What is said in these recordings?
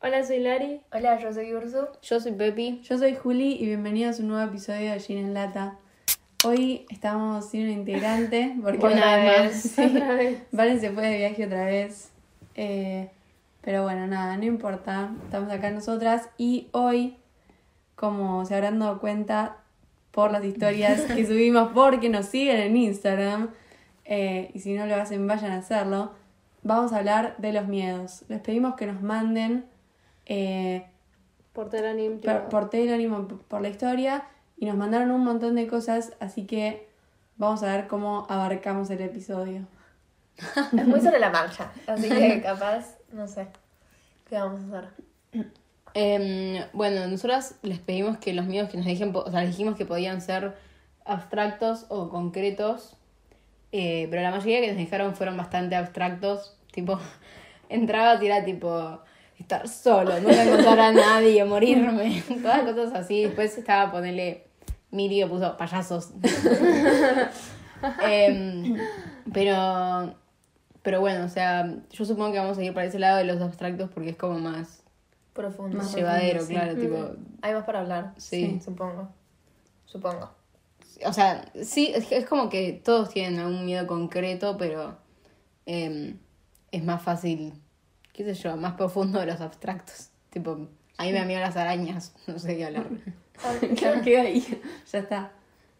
Hola, soy Lari. Hola, yo soy Ursu. Yo soy Pepi. Yo soy Juli y bienvenidos a un nuevo episodio de Gin en Lata. Hoy estamos sin un integrante porque Una vez sí, Otra vez. Valen se fue de viaje otra vez. Eh, pero bueno, nada, no importa. Estamos acá nosotras y hoy, como se habrán dado cuenta por las historias que subimos porque nos siguen en Instagram, eh, y si no lo hacen, vayan a hacerlo, vamos a hablar de los miedos. Les pedimos que nos manden eh, Por Telanim. por, por Telegram por- la historia y nos mandaron un montón de cosas, así que vamos a ver cómo abarcamos el episodio. Es muy sobre la marcha, así que capaz, no sé. ¿Qué vamos a hacer? Em, bueno, nosotras les pedimos que los miedos que nos dejen, o sea, les dijimos que podían ser abstractos o concretos, eh, pero la mayoría que nos dejaron fueron bastante abstractos, tipo, entraba y era tipo estar solo, nunca encontrar a nadie, morirme, todas cosas así. Después estaba ponerle, Miri puso payasos. Em, pero, pero bueno, o sea, yo supongo que vamos a ir para ese lado de los abstractos porque es como más Profundo. Más llevadero, profundo, sí. claro, tipo, Hay más para hablar. Sí. Supongo. Supongo. o sea, sí, es, es como que todos tienen algún miedo concreto, pero em, es más fácil, qué sé yo, más profundo de los abstractos. Tipo, a mí me da miedo las arañas, no sé qué hablar. Claro, queda ahí, ya está.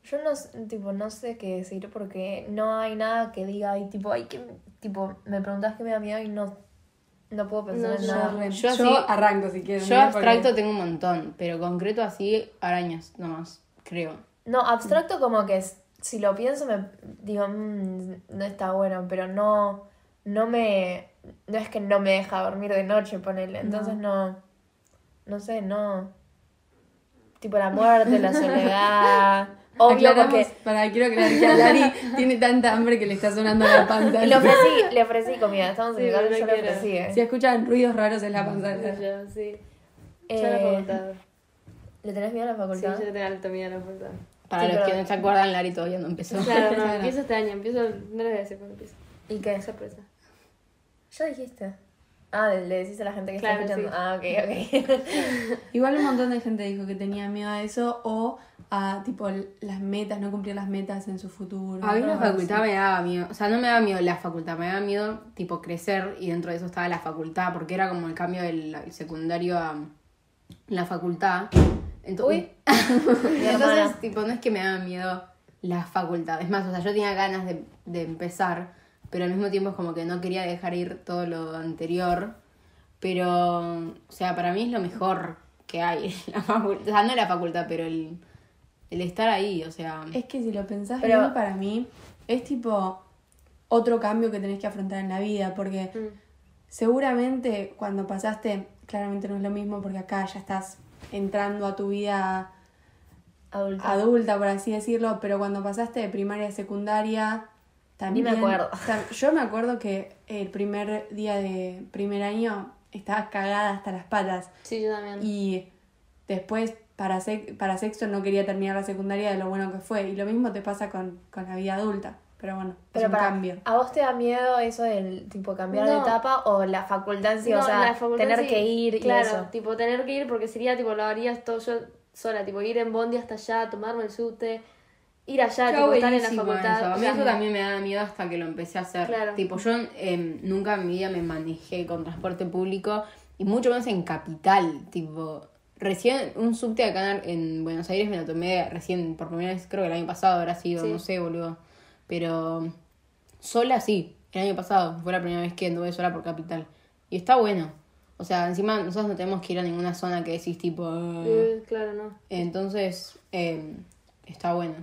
Yo no, tipo, no sé qué decir porque no hay nada que diga y tipo, hay que, tipo, me preguntas qué me da miedo y no, no puedo pensar No, en yo nada. Yo yo así- arranco si quieren. Yo ¿eh? abstracto Porque- tengo un montón, pero concreto así, arañas nomás, creo. No, abstracto como que es- si lo pienso me digo, "Mm, no está bueno, pero no, no me, no es que no me deja dormir de noche, ponele, entonces no, no sé, no, tipo la muerte, la soledad, obvio porque para, quiero aclarar que a Lari tiene tanta hambre que le está sonando la panza. le ofrecí, le ofrecí comida, estamos en Sí, pero yo le ofrecí, eh. Si escuchan ruidos raros en la Lari. Yo, sí. Eh, Yo la facultad. ¿Le tenés miedo a la Sí, facultad? yo tengo alto miedo a la facultad. Para Sí, los pero- que no se acuerdan, Lari todavía no empezó. Claro, no, Claro. empiezo este año, empiezo, no les voy a decir cuándo empiezo. ¿Y qué? Sorpresa. Ya dijiste. Ah, le decís a la gente que Claro, está escuchando. sí. Ah, ok, ok. Igual un montón de gente dijo que tenía miedo a eso o a tipo las metas, no cumplir las metas en su futuro. A mí la así. facultad me daba miedo, o sea, no me daba miedo la facultad, me daba miedo tipo crecer y dentro de eso estaba la facultad, porque era como el cambio del secundario a la facultad. Ento- Uy. Entonces, tipo, no es que me daba miedo la facultad, es más, o sea, yo tenía ganas de, de empezar, pero al mismo tiempo es como que no quería dejar ir todo lo anterior, pero, o sea, para mí es lo mejor que hay, la facultad, o sea, no la facultad, pero el, el estar ahí, o sea... Es que si lo pensás Pero- bien, para mí es tipo otro cambio que tenés que afrontar en la vida, porque Mm. seguramente cuando pasaste, claramente no es lo mismo porque acá ya estás entrando a tu vida Adulta. adulta, por así decirlo, pero cuando pasaste de primaria a secundaria, también... me acuerdo. tam- Yo me acuerdo que el primer día de primer año estaba cagada hasta las patas Sí, yo también. y después para, sec- para sexto no quería terminar la secundaria de lo bueno que fue y lo mismo te pasa con, con la vida adulta, pero bueno, Pero es un para, cambio. ¿a vos te da miedo eso del tipo cambiar de etapa o la facultad sí? No, o sea, facultad tener sí, que ir y claro, eso. tipo tener que ir porque sería tipo lo harías todo yo sola, tipo ir en bondi hasta allá, tomarme el subte, ir allá, tipo estar en la facultad. eso. A o mí sea, eso también me daba miedo hasta que lo empecé a hacer. Claro. Tipo, yo em, nunca en mi vida me manejé con transporte público y mucho menos en capital. Tipo, recién un subte acá en, en Buenos Aires me lo tomé recién por primera vez, creo que el año pasado habrá sido, Sí. no sé, boludo. Pero sola sí, el año pasado fue la primera vez que anduve sola por capital. Y está bueno. O sea, encima nosotros no tenemos que ir a ninguna zona que decís tipo... "Ah". eh, claro, no. Entonces, eh, está bueno.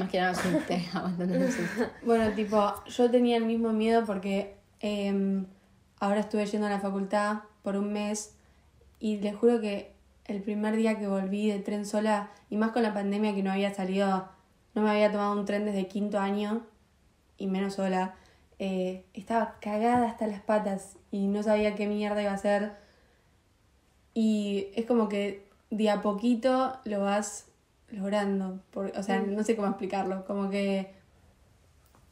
Más que nada, el susto. Bueno, tipo, yo tenía el mismo miedo porque em, ahora estuve yendo a la facultad por un mes y les juro que el primer día que volví de tren sola, y más con la pandemia que no había salido, no me había tomado un tren desde quinto año, y menos sola, eh, estaba cagada hasta las patas y no sabía qué mierda iba a hacer. Y es como que de a poquito lo vas logrando. Por, o sea, no sé cómo explicarlo. Como que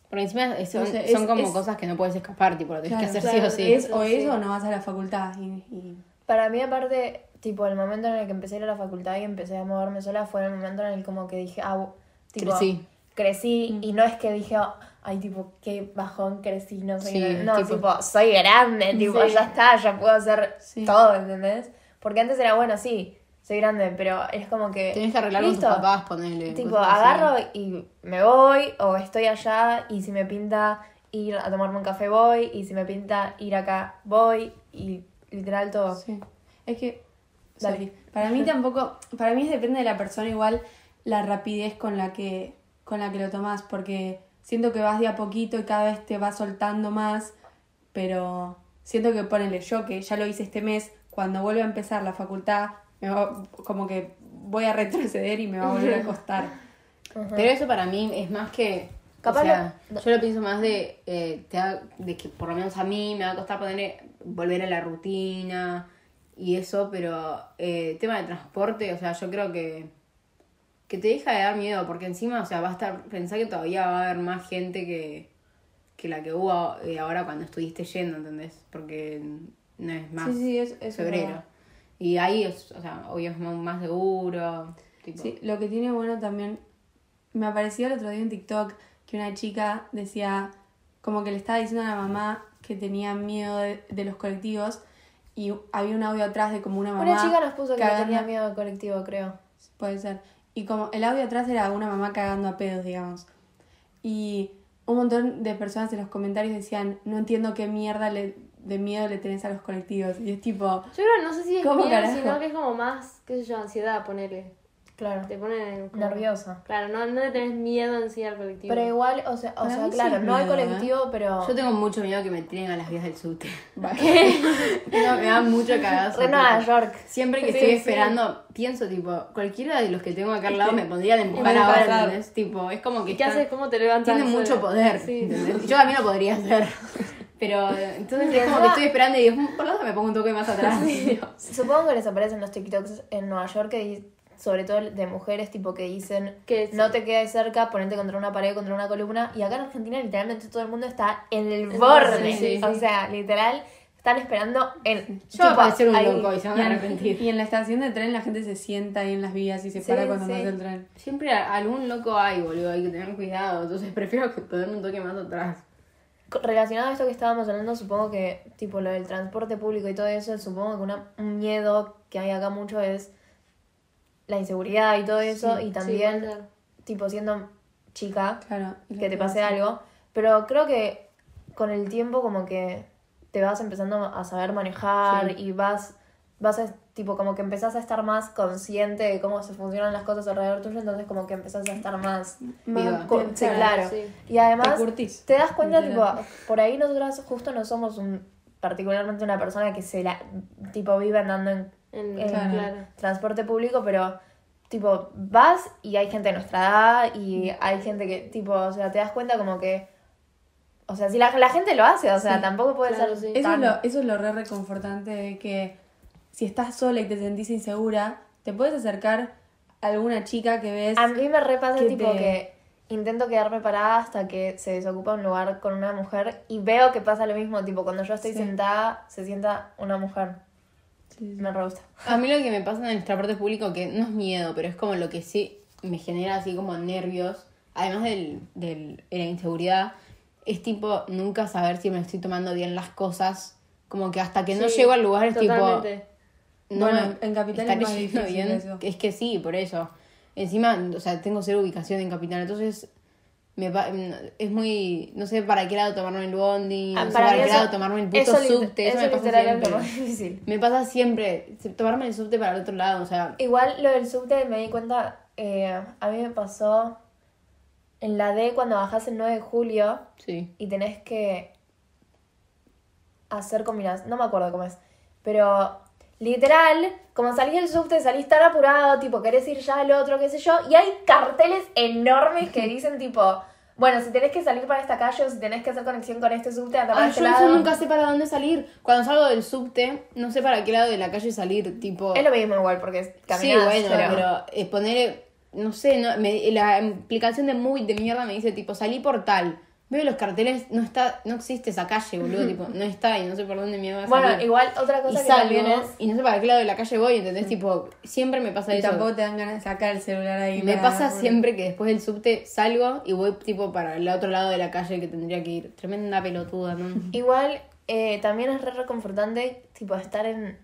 Porque encima es- son, No sé, son es- como es- cosas que no puedes escapar, tipo, lo tienes Claro, que hacer claro, sí o sí. es o Sí. eso o no vas a la facultad. Y, y Para mí, aparte, tipo, el momento en el que empecé a ir a la facultad y empecé a moverme sola fue el momento en el como que dije, ah, tipo, Crecí. crecí y no es que dije, "Oh, ay, tipo, qué bajón crecí, no sé Sí. No, tipo- tipo, soy grande, tipo, Sí. ya está, ya puedo hacer Sí. todo, ¿entendés? Porque antes era, bueno, sí, soy grande, pero es como que... Tenés que arreglar con tus listo. papás, ponerle. Tipo, así. agarro y me voy, o estoy allá, y si me pinta ir a tomarme un café, voy, y si me pinta ir acá, voy, y literal todo. Sí. Es que. Dale. sorry. Para mí tampoco. Para mí depende de la persona igual la rapidez con la que. con la que lo tomás. Porque siento que vas de a poquito y cada vez te vas soltando más. Pero siento que ponele yo que ya lo hice este mes. Cuando vuelva a empezar la facultad, me va- como que voy a retroceder y me va a volver a costar. Pero eso para mí es más que. Capaz o sea, lo- yo lo pienso más de, eh, te da- de que por lo menos a mí me va a costar poner, volver a la rutina y eso, pero eh, tema de transporte, o sea, yo creo que, que te deja de dar miedo, porque encima, o sea, va a estar, pensá que todavía va a haber más gente que, que la que hubo eh, ahora cuando estuviste yendo, ¿entendés? Porque no es más Sí, sí, es, es febrero. verdad. Y ahí, es, o sea, obvio es más seguro. Tipo, Sí, lo que tiene bueno también, me apareció el otro día en TikTok que una chica decía, como que le estaba diciendo a la mamá que tenía miedo de, de los colectivos y había un audio atrás de como una mamá. Una chica nos puso que cagando- tenía miedo al colectivo, creo. Puede ser. Y como el audio atrás era una mamá cagando a pedos, digamos. Y un montón de personas en los comentarios decían, no entiendo qué mierda le, de miedo le tenés a los colectivos. Y es tipo, Yo creo, no sé si es ¿Cómo miedo, carajo? sino que es como más, qué sé yo, ansiedad, ponerle. Claro. Te ponen como- Nerviosa. Claro, no, no le tenés miedo en sí al colectivo. Pero igual, o sea, o sea mí sí claro, no hay miedo, ¿eh? colectivo, pero... Yo tengo mucho miedo que me tiren a las vías del subte. No, me da mucho cagazo. Re Nueva York. Siempre que Sí, estoy sí. esperando, pienso tipo, cualquiera de los que tengo acá al lado me pondrían a empujar ahora. ¿entendés? Tipo, es como que ¿Y qué están- haces? ¿Cómo te levantas? tienen mucho poder. Yo también lo podría hacer. Pero entonces es como que estoy esperando y digo, "Mm, por lo menos me pongo un toque más atrás. Supongo que les aparecen los TikToks en Nueva York, que sobre todo de mujeres, tipo que dicen Que no te quedes cerca, ponete contra una pared, contra una columna. Y acá en Argentina literalmente todo el mundo está en el borde. sí, sí, o sea, literal, están esperando en... Yo voy a tipo, parecer un loco y se van a arrepentir. Y en la estación de tren la gente se sienta ahí en las vías y se Sí, para cuando sí. pasa el tren. Siempre a- algún loco hay, boludo, hay que tener cuidado. Entonces prefiero que ponerme un toque más atrás. Relacionado a esto que estábamos hablando, supongo que, tipo, lo del transporte público y todo eso, supongo que una, un miedo que hay acá mucho es la inseguridad y todo eso, Sí, y también, tipo, siendo chica, Claro. que te pase algo, pero creo que con el tiempo como que te vas empezando a saber manejar y vas, vas a, tipo, como que empezás a estar más consciente de cómo se funcionan las cosas alrededor tuyo, entonces como que empezás a estar más... Viva. sí, claro. sí. Y además Te das cuenta, tipo, por ahí nosotras justo no somos un particularmente una persona que se la, tipo, vive andando en, En- en Claro. claro. transporte público, pero tipo, vas y hay gente de nuestra edad y hay gente que, tipo, o sea, te das cuenta como que, o sea, si la, la gente lo hace, o sea, Sí, tampoco puede claro, ser sí. Eso es, tan... lo, eso es lo re reconfortante de que si estás sola y te sentís insegura, te puedes acercar a alguna chica que ves. A mí me repasa que tipo te- que intento quedarme parada hasta que se desocupa un lugar con una mujer y veo que pasa lo mismo, tipo, cuando yo estoy Sí. sentada, se sienta una mujer. Sí, sí. Me re gusta. A mí lo que me pasa en el transporte público, que no es miedo, pero es como lo que sí me genera así como nervios, además del, del- de la inseguridad, es tipo nunca saber si me estoy tomando bien las cosas. Como que hasta que no llego al lugar es totalmente. tipo. No Bueno, en Capital ¿estaré es más difícil bien. eso. Es que sí, por eso. Encima, o sea, tengo cero ubicación en Capital, entonces me es muy. No sé para qué lado tomarme el bondi, no Ah, sé para para, mí qué eso- lado tomarme el puto eso subte. Eso, eso me pasa literal es siempre. lo más difícil. Me pasa siempre. Tomarme el subte para el otro lado, o sea. Igual lo del subte me di cuenta, eh, a mí me pasó en la D cuando bajás el 9 de julio Sí. y tenés que hacer combinación, no me acuerdo cómo es, pero literal, como salís del subte, salís tan apurado, tipo, querés ir ya al otro, qué sé yo, y hay carteles enormes que dicen tipo, bueno, si tenés que salir para esta calle o si tenés que hacer conexión con este subte, anda para este yo lado. eso nunca sé para dónde salir. Cuando salgo del subte, no sé para qué lado de la calle salir, tipo... Es lo mismo igual, porque sí, caminás, bueno, pero... pero, eh, poner, no sé, no, me- la aplicación de Movie de mierda me dice tipo, salí por tal. Veo los carteles, no está, no existe esa calle, boludo, tipo, no está y no sé por dónde me va a Bueno, salir. igual otra y cosa que salgo, también es... y no sé para qué lado de la calle voy, ¿entendés? Tipo, siempre me pasa Y eso. tampoco te dan ganas de sacar el celular ahí. Me para- pasa siempre que después del subte salgo y voy tipo para el otro lado de la calle que tendría que ir. Tremenda pelotuda, ¿no? Igual eh, también es re reconfortante, tipo, estar en...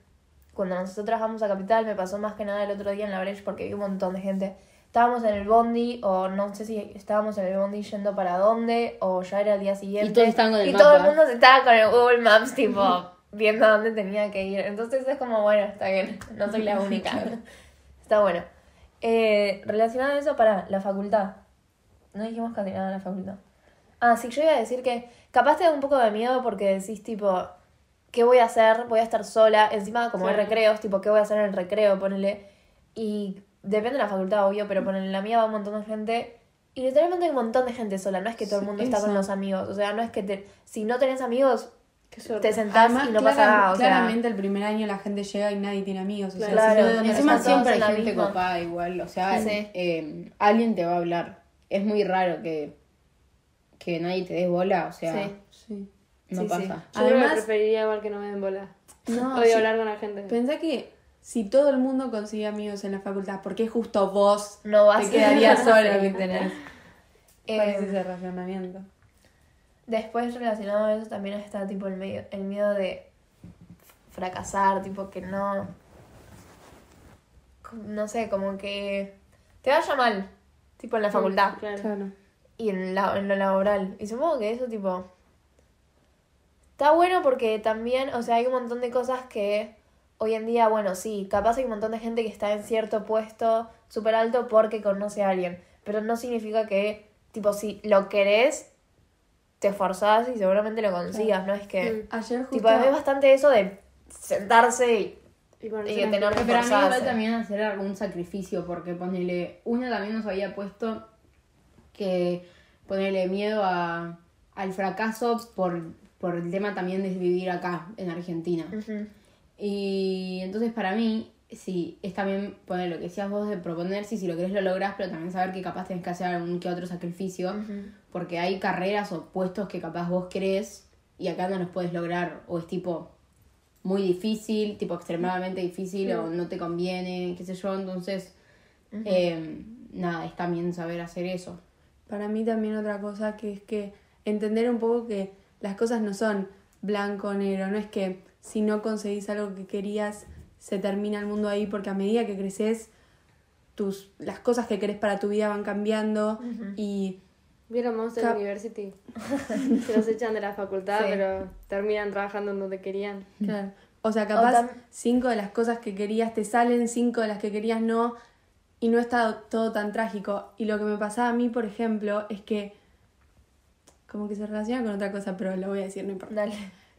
Cuando nosotros trabajamos a Capital, me pasó más que nada el otro día en la Breche porque vi un montón de gente. Estábamos en el bondi, o no sé si estábamos en el bondi yendo para dónde, o ya era el día siguiente. Y todos estaban con el Y todo el mundo estaba con el Google Maps, tipo, viendo a dónde tenía que ir. Entonces es como, bueno, está bien, no soy la única. está bueno. Eh, relacionado a eso, para la facultad. No dijimos casi nada de la facultad. Ah, sí, yo iba a decir que capaz te da un poco de miedo porque decís, tipo, ¿qué voy a hacer? Voy a estar sola. Encima, como hay recreos, tipo, ¿qué voy a hacer en el recreo? Ponele. Y depende de la facultad, obvio, pero ponele, en la mía va un montón de gente. Y literalmente hay un montón de gente sola. No es que todo el Sí, mundo está con los amigos. O sea, no es que te, si no tenés amigos, te sentás Además, y no clara- pasa nada. O sea, claramente el primer año la gente llega y nadie tiene amigos. O sea, Claro. si no, ¿de dónde Encima siempre hay en la gente misma. copada igual, o sea, Sí. eh, alguien te va a hablar. Es muy raro que, que nadie te dé bola, o sea, Sí. Sí. no Sí, sí. pasa. Yo Además- preferiría igual que no me den bola. No, Odio sí. hablar con la gente. Pensá que si todo el mundo consigue amigos en la facultad, ¿por qué justo vos no vas te quedarías sola? ¿me entendés? Eh, ¿Cuál es ese razonamiento? Después relacionado a eso también está tipo el, medio, el miedo de fracasar, tipo que no... No sé, como que te vaya mal, tipo en la facultad Claro. Claro. y en, la, en lo laboral. Y supongo que eso tipo... Está bueno porque también, o sea, hay un montón de cosas que hoy en día, bueno, sí, capaz hay un montón de gente que está en cierto puesto súper alto porque conoce a alguien, pero no significa que, tipo, si lo querés, te esforzás y seguramente lo consigas, no es que... Ayer justo... Tipo, es bastante eso de sentarse y... Y Y de tener. Pero a mí igual también hacer algún sacrificio, porque ponele, una también nos había puesto que ponerle miedo a, al fracaso por, por el tema también de vivir acá, en Argentina. Y entonces para mí, sí, es también poner lo que decías vos de proponer, si, si lo querés lo lográs, pero también saber que capaz tenés que hacer algún que otro sacrificio, porque hay carreras o puestos que capaz vos querés y acá no los puedes lograr, o es tipo muy difícil, tipo extremadamente difícil, o no te conviene, qué sé yo, entonces, eh, nada, es también saber hacer eso. Para mí también otra cosa que es que entender un poco que las cosas no son blanco o negro, no es que si no conseguís algo que querías se termina el mundo ahí porque a medida que creces tus las cosas que querés para tu vida van cambiando y ¿Vieron Monster Cap- University? Se los echan de la facultad, Sí. pero terminan trabajando en donde querían. Claro. O sea, capaz tam- cinco de las cosas que querías te salen, cinco de las que querías no, y no está todo tan trágico. Y lo que me pasaba a mí, por ejemplo, es que, como que se relaciona con otra cosa, pero lo voy a decir, no importa. Dale.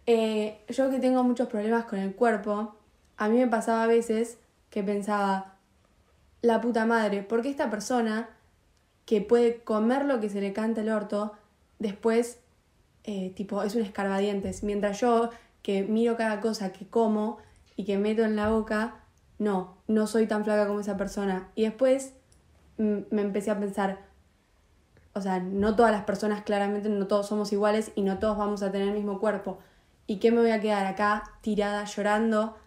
Eh, yo que tengo muchos problemas con el cuerpo, a mí me pasaba a veces que pensaba, la puta madre, ¿por qué esta persona que puede comer lo que se le canta el orto, después, eh, tipo, es un escarbadientes? Mientras yo, que miro cada cosa que como y que meto en la boca, no, no soy tan flaca como esa persona. Y después mm, me empecé a pensar, o sea, no todas las personas claramente, no todos somos iguales y no todos vamos a tener el mismo cuerpo. ¿Y qué me voy a quedar acá tirada llorando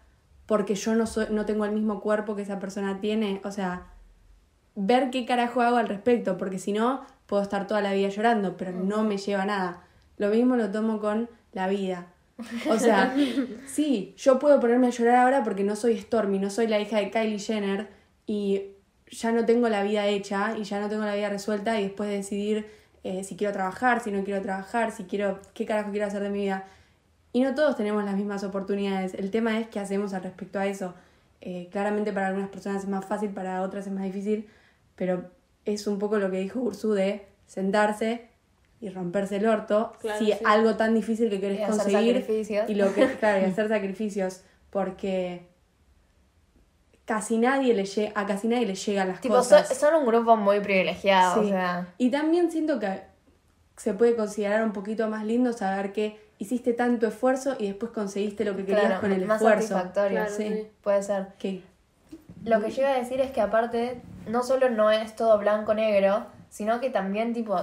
porque yo no soy, no tengo el mismo cuerpo que esa persona tiene? O sea, ver qué carajo hago al respecto, porque si no, puedo estar toda la vida llorando, pero no me lleva a nada. Lo mismo lo tomo con la vida. O sea, sí, yo puedo ponerme a llorar ahora porque no soy Stormy, no soy la hija de Kylie Jenner y ya no tengo la vida hecha y ya no tengo la vida resuelta y después decidir eh, si quiero trabajar, si no quiero trabajar, si quiero, qué carajo quiero hacer de mi vida. Y no todos tenemos las mismas oportunidades. El tema es qué hacemos al respecto a eso. Eh, claramente para algunas personas es más fácil, para otras es más difícil, pero es un poco lo que dijo Ursu de sentarse y romperse el orto Claro, si sí. algo tan difícil que querés Y conseguir sacrificios. y lo que claro, y hacer sacrificios porque casi nadie le lle- a casi nadie le llegan las Tipo, cosas. son un grupo muy privilegiado, o Sí. sea... Y también siento que se puede considerar un poquito más lindo saber que hiciste tanto esfuerzo y después conseguiste lo que querías Claro, con el más esfuerzo. satisfactorio, Claro, sí. Puede ser. Que Lo que yo iba a decir es que aparte, no solo no es todo blanco-negro, sino que también, tipo,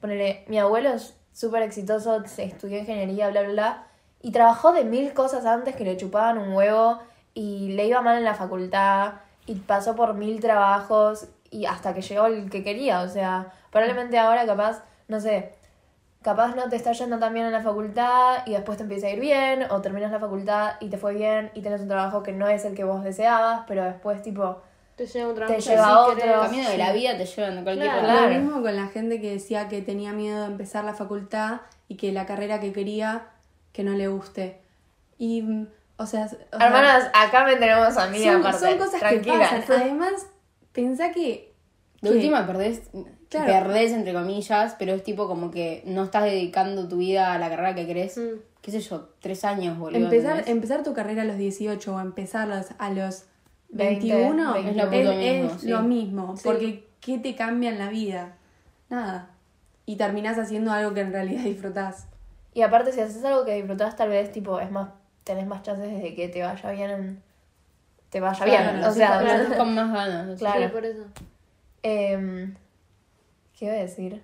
ponele, mi abuelo es súper exitoso, se estudió ingeniería, bla, bla, bla. Y trabajó de mil cosas antes que le chupaban un huevo y le iba mal en la facultad y pasó por mil trabajos y hasta que llegó el que quería. O sea, probablemente ahora capaz, no sé, capaz no te está yendo tan bien en la facultad y después te empieza a ir bien, o terminas la facultad y te fue bien y tienes un trabajo que no es el que vos deseabas, pero después tipo Te lleva un trabajo Te lleva sí a otro. El camino de la vida te llevan a cualquier Claro. Claro. Lo mismo con la gente que decía que tenía miedo de empezar la facultad y que la carrera que quería que no le guste. Y, mm, o sea, o sea, Hermanas, acá me tenemos a mí son, aparte. son cosas Tranquila. que pasan. Además, pensá que... De que- última perdés, Claro. perdés entre comillas, pero es tipo como que no estás dedicando tu vida a la carrera que querés, Mm. qué sé yo, tres años, boludo. Empezar, empezar tu carrera a los 18 o empezarlas a los 20, 21 Es lo es, puto es mismo, sí. lo mismo. Sí. Porque ¿qué te cambia en la vida? Nada. Y terminás haciendo algo que en realidad disfrutás. Y aparte, si haces algo que disfrutás, tal vez tipo es más, tenés más chances de que te vaya bien en- te vaya Claro, bien. O sea, con más ganas. Claro. Sí, por eso. Em, ¿Qué iba a decir?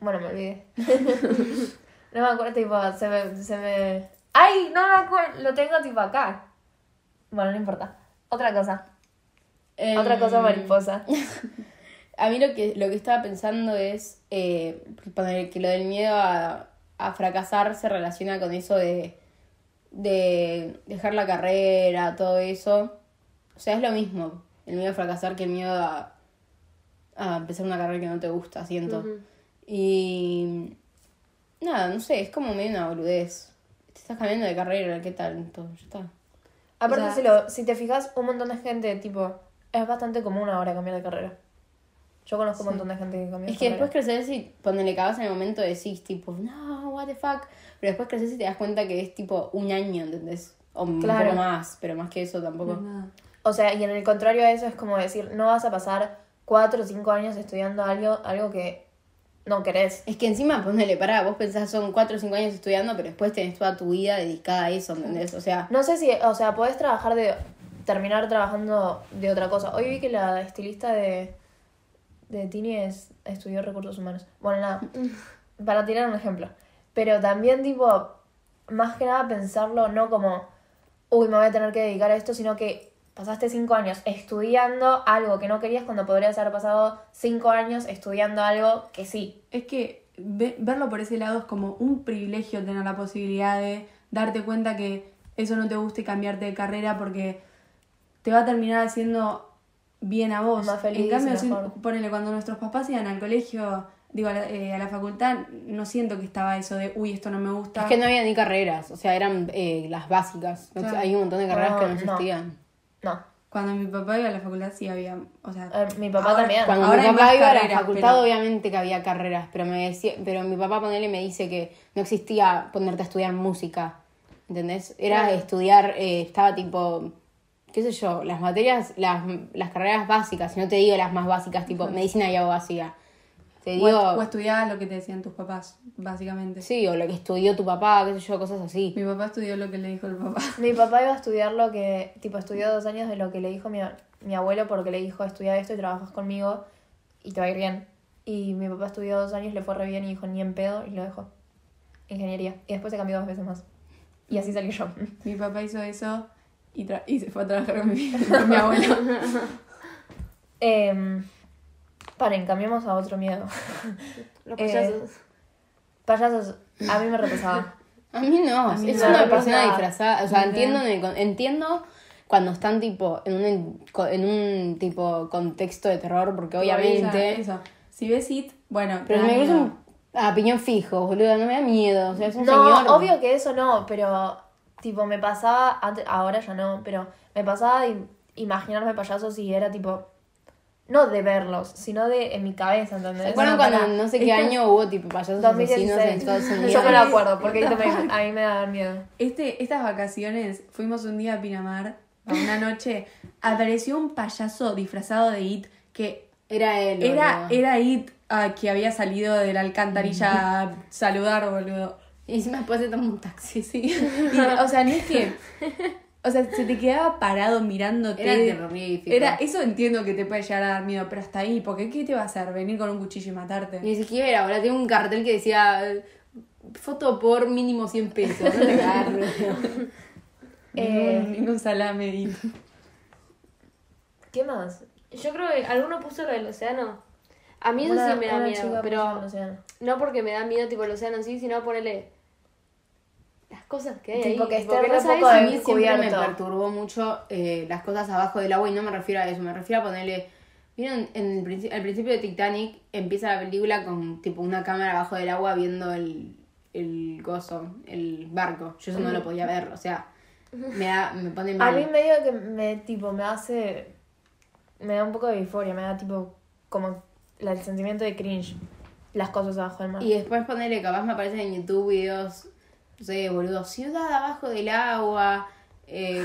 Bueno, me olvidé. no me acuerdo, tipo, se me, se me... ¡Ay! No me acuerdo, lo tengo tipo acá. Bueno, no importa. Otra cosa. Em, Otra cosa mariposa. A mí lo que, lo que estaba pensando es eh, que lo del miedo a, a fracasar se relaciona con eso de, de dejar la carrera, todo eso. O sea, es lo mismo el miedo a fracasar que el miedo a, a empezar una carrera que no te gusta, siento. Ujú. Y nada, no sé, es como medio una boludez. Te estás cambiando de carrera, ¿qué tal? Entonces, ya está. Aparte, O sea- si, lo, si te fijas, un montón de gente, tipo, es bastante común ahora cambiar de carrera. Yo conozco un montón de gente que cambia de Es que después creces y cuando le cagas en el momento decís tipo, no, what the fuck. Pero después creces y te das cuenta que es tipo un año, ¿entendés? O un Claro. poco más, pero más que eso tampoco. No. O sea, y en el contrario a eso es como decir, no vas a pasar cuatro o cinco años estudiando algo, algo que no querés. Es que encima, ponele, pará, vos pensás son 4 o 5 años estudiando, pero después tenés toda tu vida dedicada a eso, ¿entendés? O sea, No sé si, o sea, podés trabajar de, terminar trabajando de otra cosa. Hoy vi que la estilista de, de Tini es, estudió recursos humanos. Bueno, nada, para tirar un ejemplo. Pero también, tipo, más que nada pensarlo no como, uy, me voy a tener que dedicar a esto, sino que pasaste cinco años estudiando algo que no querías cuando podrías haber pasado cinco años estudiando algo que sí. Es que ve- verlo por ese lado es como un privilegio tener la posibilidad de darte cuenta que eso no te gusta y cambiarte de carrera porque te va a terminar haciendo bien a vos. Más feliz en cambio, si- ponele, cuando nuestros papás iban al colegio, digo, a la, eh, a la facultad, no siento que estaba eso de, uy, esto no me gusta. es que no había ni carreras, o sea, eran eh, las básicas. No- Claro. Hay un montón de carreras No, que no no. existían. No. Cuando mi papá iba a la facultad sí había, o sea... Eh, mi papá ahora- también. Cuando Ahora mi papá iba a la facultad, pero- obviamente que había carreras, pero me decía, pero mi papá ponele me dice que no existía ponerte a estudiar música, ¿entendés? Era Claro. estudiar, eh, estaba tipo, qué sé yo, las materias, las, las carreras básicas, no te digo las más básicas, tipo medicina y abogacía. Te digo, o estudiabas lo que te decían tus papás, básicamente. sí, o lo que estudió tu papá, qué sé yo, cosas así. Mi papá estudió lo que le dijo el papá. Mi papá iba a estudiar lo que, tipo, estudió dos años de lo que le dijo mi, mi abuelo porque le dijo, estudia esto y trabajas conmigo y te va a ir bien. Y mi papá estudió dos años, le fue re bien y dijo, ni en pedo, y lo dejó. Ingeniería. Y después se cambió dos veces más. Y así salí yo. Mi papá hizo eso y, tra- y se fue a trabajar con mi, con mi abuelo. Em, paren, cambiemos a otro miedo. Los Eh, payasos. Payasos, a mí me repasaba. A mí no, A mí es no. una persona disfrazada, o sea, entiendo, entiendo cuando están tipo en un, en- un tipo contexto de terror, porque obviamente... Si ves It, bueno, Pero me gusta un a piñón fijo, boludo, no me da miedo. O sea, es un No, señor. obvio que eso no, pero tipo me pasaba, antes- ahora ya no, pero me pasaba de imaginarme payasos y era tipo, no de verlos, sino de en mi cabeza, ¿entendés? ¿Se acuerdan cuando no sé qué Este- año hubo tipo payasos asesinos en Estados 2016. Unidos? Yo me lo acuerdo, porque ahí me- a mí me daban miedo. Este, estas vacaciones fuimos un día a Pinamar, a una noche, apareció un payaso disfrazado de It que Era él. era, boludo. era It ah, que había salido de la alcantarilla a saludar, boludo. Y encima después se tomó un taxi. Sí, y, o sea, no es que O sea, se te quedaba parado mirándote. Era terrorífico. Era, eso entiendo que te puede llegar a dar miedo, pero hasta ahí, porque ¿qué te va a hacer? ¿Venir con un cuchillo y matarte? Ni siquiera, ahora tengo un cartel que decía foto por mínimo 100 pesos. No te agarro. Eh, Ningún, salame. y- ¿Qué más? Yo creo que alguno puso lo del océano. A mí eso Una- sí me da miedo, pero no porque me da miedo tipo el océano en sí, sino ponerle cosas que hay Tipo ahí. que esté no re sabes poco A mí siempre me perturbó mucho eh, las cosas abajo del agua y no me refiero a eso, me refiero a ponerle... ¿Vieron? En el princi- al principio de Titanic empieza la película con tipo una cámara abajo del agua viendo el, el gozo, el barco. Yo eso no lo podía ver, o sea, me, da, me pone A mal. mí medio que me, tipo, me hace... Me da un poco de euforia, me da tipo como la- el sentimiento de cringe. Las cosas abajo del mar. Y después ponerle, capaz me aparecen en YouTube videos, no sé, boludo, ciudad abajo del agua, eh,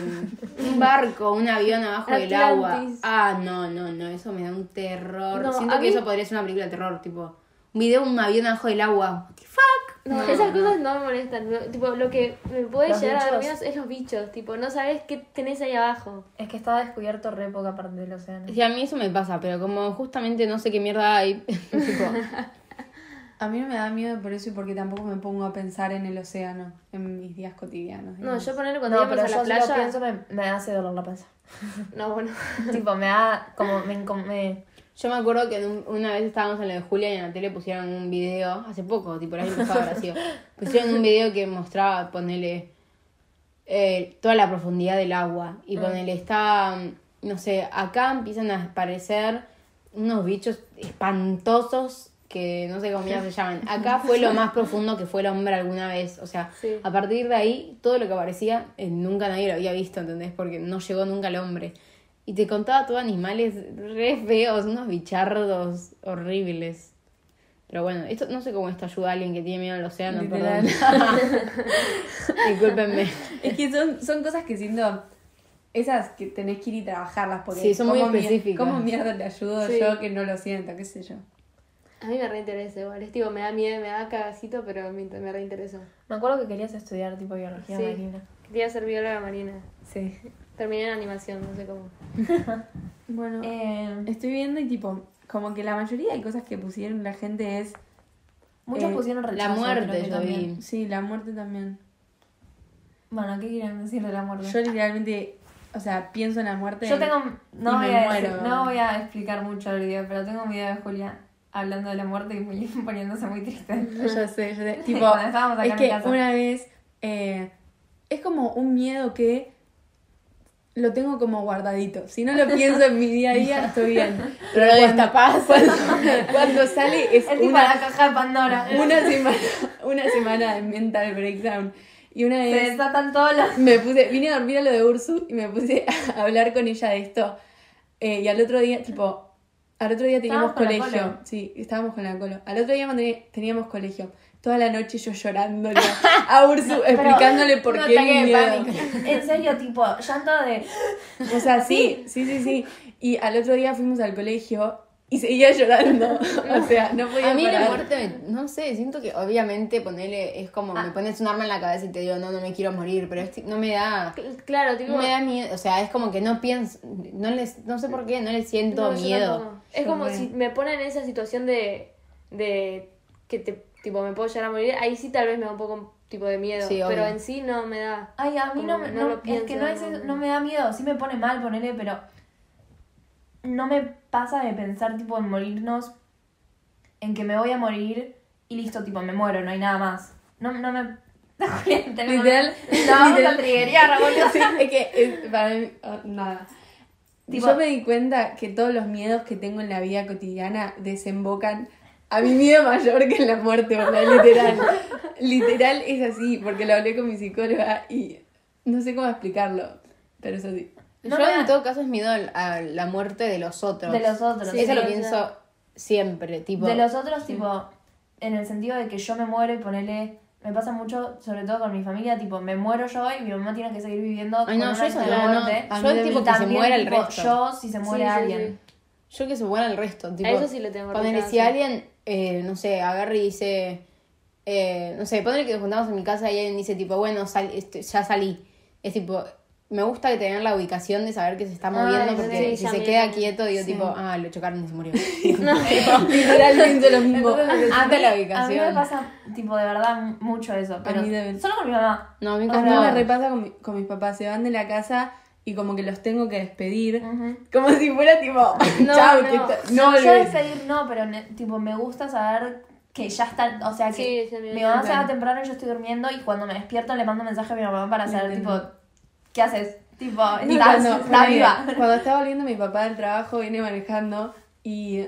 un barco, un avión abajo del agua. Ah, no, no, no, eso me da un terror. No, Siento que mí- eso podría ser una película de terror, tipo, un video, un avión abajo del agua. What the fuck? No, esas cosas no me molestan. no, tipo, lo que me puede Los llegar a dar miedo es los bichos. Tipo, no sabes qué tenés ahí abajo. Es que está descubierto re poca parte del océano. Sí, a mí eso me pasa, pero como justamente no sé qué mierda hay, tipo, A mí no me da miedo por eso y porque tampoco me pongo a pensar en el océano en mis días cotidianos. No, yo ponerle cuando No, pero a yo la si lo playa. pienso me, me hace dolor la panza. No, bueno. tipo, me da como... Me, me- Yo me acuerdo que en un- una vez estábamos en lo de Julia y en la tele pusieron un video, hace poco, tipo el año pasado pusieron un video que mostraba, ponele, eh, toda la profundidad del agua. Y ponele, está, no sé, acá empiezan a aparecer unos bichos espantosos que no sé cómo mierda se llaman. Acá fue lo más profundo que fue el hombre alguna vez. O sea, Sí. a partir de ahí, todo lo que aparecía, eh, nunca nadie lo había visto, ¿entendés? Porque no llegó nunca el hombre. Y te contaba todo animales re feos, unos bichardos horribles. Pero bueno, esto no sé cómo esto ayuda a alguien que tiene miedo al océano, Literal. perdón. Discúlpenme. Es que son, son cosas que siento. Esas que tenés que ir y trabajarlas porque Sí, son muy ¿cómo mier- específicas. ¿Cómo mierda te ayudo Sí. yo que no lo siento? ¿Qué sé yo? A mí me reinteresa igual. Es tipo, me da miedo, me da cagacito, pero me, me reinteresó. Me acuerdo que querías estudiar tipo biología Sí. marina. Quería ser bióloga marina. Sí. Terminé en animación, no sé cómo. Bueno, Eh, estoy viendo y tipo, como que la mayoría de cosas que pusieron la gente es. muchos Eh, pusieron La rechazo. creo muerte yo también. vi. Sí, la muerte también. Bueno, ¿qué quieren decir de la muerte? Yo literalmente, o sea, pienso en la muerte. Yo tengo, no y voy, me a muero. decir- no voy a explicar mucho el video, pero tengo un video de Julia hablando de la muerte y muy, poniéndose muy triste. Ya sé, ya sé. Tipo, Cuando estábamos acá es que casa. una vez eh, es como un miedo que lo tengo como guardadito. Si no lo pienso en mi día a día, estoy bien. Pero lo cuando- destapás. Cuando, cuando sale es Es tipo una, la caja de Pandora. una semana, una semana de mental breakdown. Y una Se vez desatan todos los... me puse, vine a dormir a lo de Ursu y me puse a hablar con ella de esto. Eh, y al otro día, tipo, al otro día teníamos Estábamos con la colegio. Sí, estábamos con la colo. Al otro día teníamos colegio. Toda la noche yo llorándole a Ursu, explicándole por qué. En serio, tipo, llanto de... O sea, sí, sí, sí, sí. Y al otro día fuimos al colegio y seguía llorando. O sea, no podía A mí la parar. muerte, me- no sé, siento que obviamente ponerle, es como, me pones un arma en la cabeza y te digo, no, no me quiero morir, pero es- no me da, Cl- Claro, tipo. no me da miedo, o sea, es como que no pienso, no les, no sé por qué, no le siento No, miedo. Es Yo como si me ponen en esa situación de. de que te. tipo, me puedo llegar a morir. Ahí sí tal vez me da un poco tipo de miedo. Sí, pero en sí no me da. Ay, a mí Como no, me- no no- lo es pienso, que no, es, no me da miedo, sí me pone mal ponerle, pero no me pasa de pensar tipo en morirnos, en que me voy a morir y listo, tipo me muero, no hay nada más. No, no me... Literal, No, vamos a triggerear, es que es- para mí, oh, nada. Tipo- Yo me di cuenta que todos los miedos que tengo en la vida cotidiana desembocan a mi miedo mayor que en la muerte, sea, literal. literal es así, porque lo hablé con mi psicóloga y no sé cómo explicarlo, pero es así. No Yo en todo caso es miedo a la muerte de los otros. De los otros, Eso sí, lo o pienso sea, siempre, tipo. De los otros, tipo, en el sentido de que yo me muero y ponerle... Me pasa mucho, sobre todo con mi familia, tipo, me muero yo y mi mamá tiene que seguir viviendo Ay, no, con yo eso muerte. Yo tipo que se muera el tipo, resto. Yo si se muere Sí, sí, alguien. Yo que se muera el resto. Tipo, A eso sí le tengo Ponele, si alguien, eh, no sé, agarra y dice, eh, no sé, ponele que nos juntamos en mi casa y alguien dice, tipo, bueno, sal- este, ya salí. Es tipo, me gusta tener la ubicación de saber que se está moviendo Ay, porque sí, si se queda quieto digo Sí. tipo, ah, lo chocaron y se murió. Literalmente lo mismo. Entonces A necesito mí, la a mí ubicación. me pasa, tipo, de verdad, mucho eso. Pero mí también. solo con mi mamá. No, a mí con sea, me repasa con, mi- con mis papás, se van de la casa y como que los tengo que despedir. Como si fuera tipo, No, chao, no. que te- No, no, yo despedir no, pero ne- tipo, me gusta saber que ya está, o sea, que Sí, mi mamá se va temprano y yo estoy durmiendo y cuando me despierto le mando mensaje a mi mamá para saber, tipo. ¿Qué haces? Tipo, ¿estás, cuando, ¿estás ponele, viva? cuando está volviendo mi papá del trabajo, viene manejando y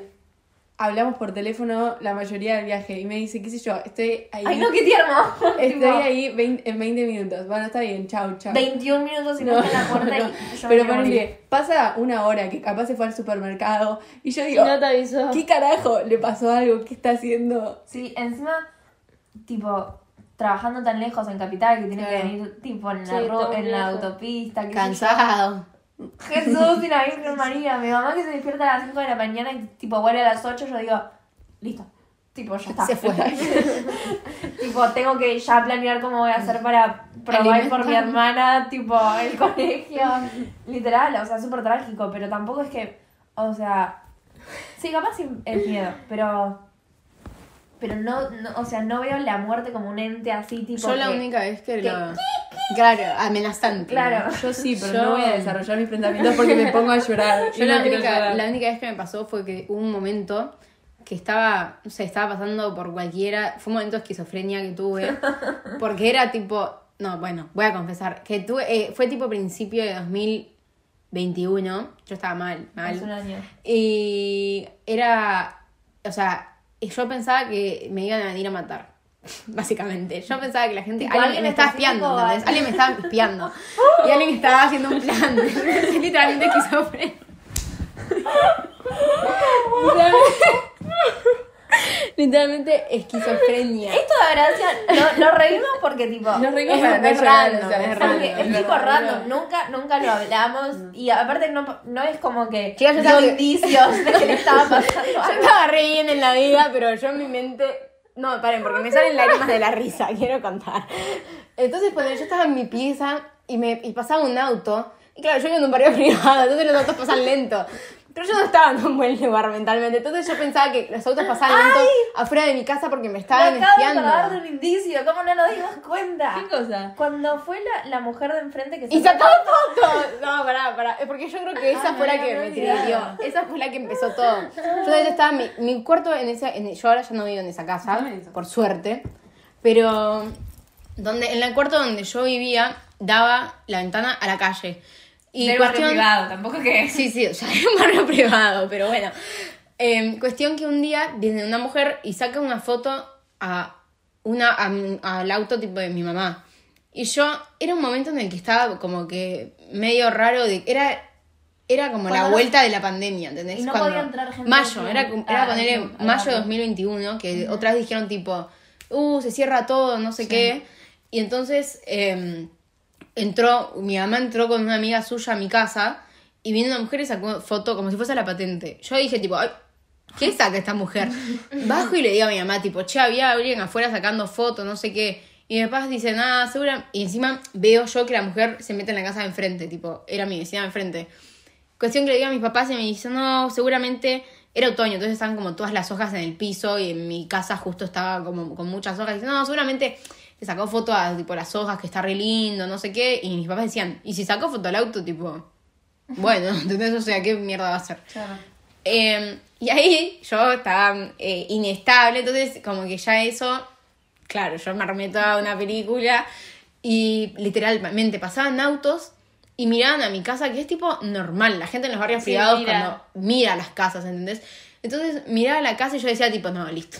hablamos por teléfono la mayoría del viaje y me dice, qué sé yo, estoy ahí. Ay, no, qué tierno. Estoy Tipo, ahí 20 en 20 minutos. Bueno, está bien, chao, chao. 21 minutos y no, está en la puerta no. y yo Pero ponele, pasa una hora que capaz se fue al supermercado y yo digo, No te avisó. ¿qué carajo? ¿Le pasó algo? ¿Qué está haciendo? Sí, encima, tipo, trabajando tan lejos en Capital que tiene que venir, tipo, en la, Sí, ro- en la autopista. Cansado. Jesús y la Virgen María. Mi mamá que se despierta a las 5 de la mañana y tipo vuelve a las 8, yo digo, listo. Tipo, ya está. Se fue. tipo, tengo que ya planear cómo voy a hacer para probar por mi hermana, tipo, el colegio. Literal, o sea, súper trágico, pero tampoco es que, o sea, sí, capaz es miedo, pero... Pero no, no, o sea, no veo la muerte como un ente así, tipo. Yo la única vez que que- lo... Claro, amenazante. Claro. Yo sí, pero Yo- no voy a desarrollar mis pensamientos porque me pongo a llorar. Yo la, no única, la única vez que me pasó fue que hubo un momento que estaba, no sé, estaba pasando por cualquiera, fue un momento de esquizofrenia que tuve, porque era tipo, no, bueno, voy a confesar, que tuve, eh, fue tipo principio de 2021, yo estaba mal, Hace un mal, año. y era, o sea, yo pensaba que me iban a venir a matar. Básicamente, yo pensaba que la gente. Alguien, alguien me estaba espiando, ¿entendés? alguien- me estaba espiando. y alguien estaba haciendo un plan. Literalmente esquizofrenia. Literalmente esquizofrenia. Esto de gracia, no, nos reímos porque tipo. Nos reímos Es- random, o sea, es random. Tipo random, nunca, nunca lo hablamos y aparte no, no es como que Chicas, yo dio indicios de que le estaba pasando Yo estaba re bien en la vida, pero yo en mi mente. No, paren, porque me salen lágrimas de la risa, quiero contar. Entonces, cuando yo estaba en mi pieza y, me, y pasaba un auto, y claro, yo vivo en un barrio privado, entonces los autos pasan lento. Pero yo no estaba en un buen lugar mentalmente, entonces yo pensaba que los autos pasaban lento afuera de mi casa porque me Me estaban acabo de acordar de un indicio, ¿cómo no nos dimos cuenta? ¿Qué cosa? Cuando fue la, la mujer de enfrente que Y se sacaba fotos. No, pará, pará. Es porque yo creo que esa Ah, fue la que me triggeró. Esa fue la que empezó todo. Yo de hecho estaba mi, mi cuarto en esa. en- yo ahora ya no vivo en esa casa, eso. por suerte. Pero donde, en el cuarto donde yo vivía, daba la ventana a la calle. Y del barrio cuestión- privado, tampoco que Sí, sí, o sea, era un barrio privado, pero bueno. Eh, cuestión que un día viene una mujer y saca una foto a una al auto tipo de mi mamá. Y yo, era un momento en el que estaba como que medio raro de... Era, era como la vuelta de la pandemia, ¿entendés? Y no Cuando- podía entrar gente Mayo, era, era ah, poner no, ah, mayo de no. 2021, que otras dijeron tipo, uh, se cierra todo, no sé qué. Y entonces... em, entró, mi mamá entró con una amiga suya a mi casa y vino una mujer y sacó foto como si fuese la patente. Yo dije, tipo, ay, ¿qué saca esta mujer? Bajo y le digo a mi mamá, tipo, che, había alguien afuera sacando fotos, no sé qué. Y mi papá dice, nada, segura. Y encima veo yo que la mujer se mete en la casa de enfrente, tipo, era mi vecina de enfrente. Cuestión que le digo a mis papás y me dicen, no, seguramente era otoño, entonces estaban como todas las hojas en el piso y en mi casa justo estaba como con muchas hojas. Y dicen, no, seguramente le sacó foto a tipo las hojas, que está re lindo, no sé qué. Y mis papás decían, ¿y si sacó foto al auto? Tipo, bueno, ¿entendés? O sea, ¿qué mierda va a hacer? Eh, y ahí yo estaba eh, inestable, entonces como que ya eso, claro, yo me armé toda una película y literalmente pasaban autos y miraban a mi casa, que es tipo normal, la gente en los barrios Sí, privados mira. cuando mira las casas, ¿entendés? Entonces miraba la casa y yo decía tipo, no, listo.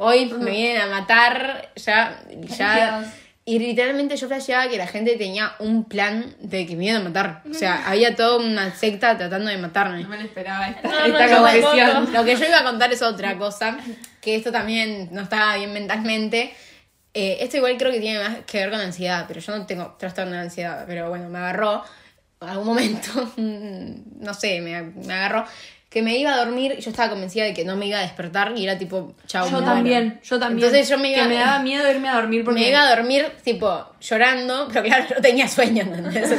Hoy me vienen a matar, ya, ya. Dios. Y literalmente yo flasheaba que la gente tenía un plan de que me iban a matar. O sea, había toda una secta tratando de matarme. No me lo esperaba esta, No, no, esta no, confesión. tampoco. Lo que yo iba a contar es otra cosa, que esto también no estaba bien mentalmente. Eh, esto igual creo que tiene más que ver con ansiedad, pero yo no tengo trastorno de ansiedad, pero bueno, me agarró. en algún momento, no sé, me, me agarró, que me iba a dormir y yo estaba convencida de que no me iba a despertar y era tipo, chao. Yo muero. también, yo también. Entonces yo me iba, Que me daba miedo irme a dormir porque... me iba a dormir tipo llorando, pero claro, yo tenía sueño, ¿entendés?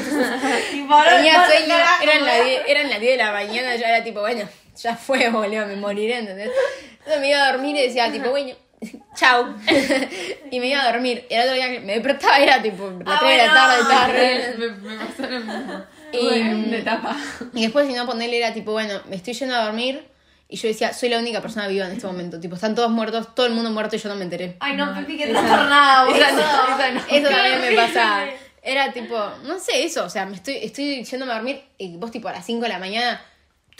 Tenía sueño, eran las 10 eran las 10 de la mañana, ya era tipo, bueno, ya fue, boludo, me moriré, ¿entendés? Entonces me iba a dormir y decía tipo, bueno, chau. y me iba a dormir. Y el otro día que me despertaba era tipo, las Ah, 3 de la tarde, re- me, me pasó lo mismo. Y- de etapa. Y después, si no, ponerle era tipo, bueno, me estoy yendo a dormir. Y yo decía, soy la única persona viva en este momento. Tipo, están todos muertos, todo el mundo muerto y yo no me enteré. Ay, no, Pepi, que no por nada, boludo. Esa no. Eso también me pasa. Era tipo, no sé, eso. O sea, me estoy, estoy yéndome a dormir y vos, tipo, a las 5 de la mañana,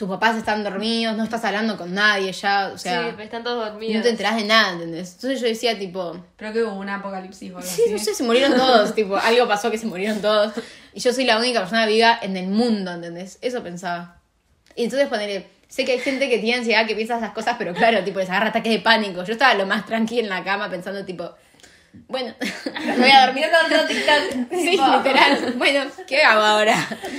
tus papás están dormidos, no estás hablando con nadie ya. O sea, sí, pero están todos y dormidos. no te enterás de nada, ¿entendés? Entonces yo decía, tipo, Creo que hubo un apocalipsis o algo sí, así. no sé, se murieron todos. tipo, algo pasó que se murieron todos. Y yo soy la única persona viva en el mundo, ¿entendés? Eso pensaba. Y entonces ponerle. Sé que hay gente que tiene ansiedad, que piensa esas cosas, pero claro, tipo, les agarra ataques de pánico. Yo estaba lo más tranquila en la cama pensando, tipo, bueno, me voy a dormir. Otro TikTok. Sí, literal. Bueno, ¿qué hago ahora?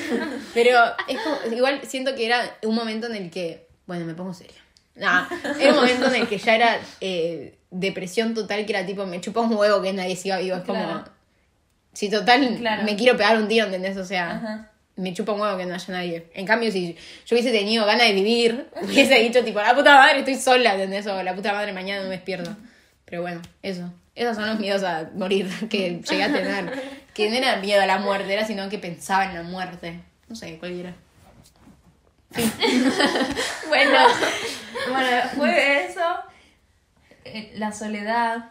Pero es como, igual siento que era un momento en el que, bueno, me pongo seria. No, era un momento en el que ya era eh, depresión total, que era tipo, me chupa un huevo que nadie siga vivo. Es como, Claro. si total Claro. me quiero pegar un tiro, ¿entendés? O sea, Ajá. me chupa un huevo que no haya nadie. En cambio, si yo hubiese tenido ganas de vivir, hubiese dicho tipo, la puta madre, estoy sola, ¿entendés? O la puta madre, mañana no me despierto. Pero bueno, eso. Esos son los miedos a morir que llegué a tener. Que no era miedo a la muerte, era sino que pensaba en la muerte. No sé, cualquiera. Bueno, bueno, después de eso, eh, la soledad.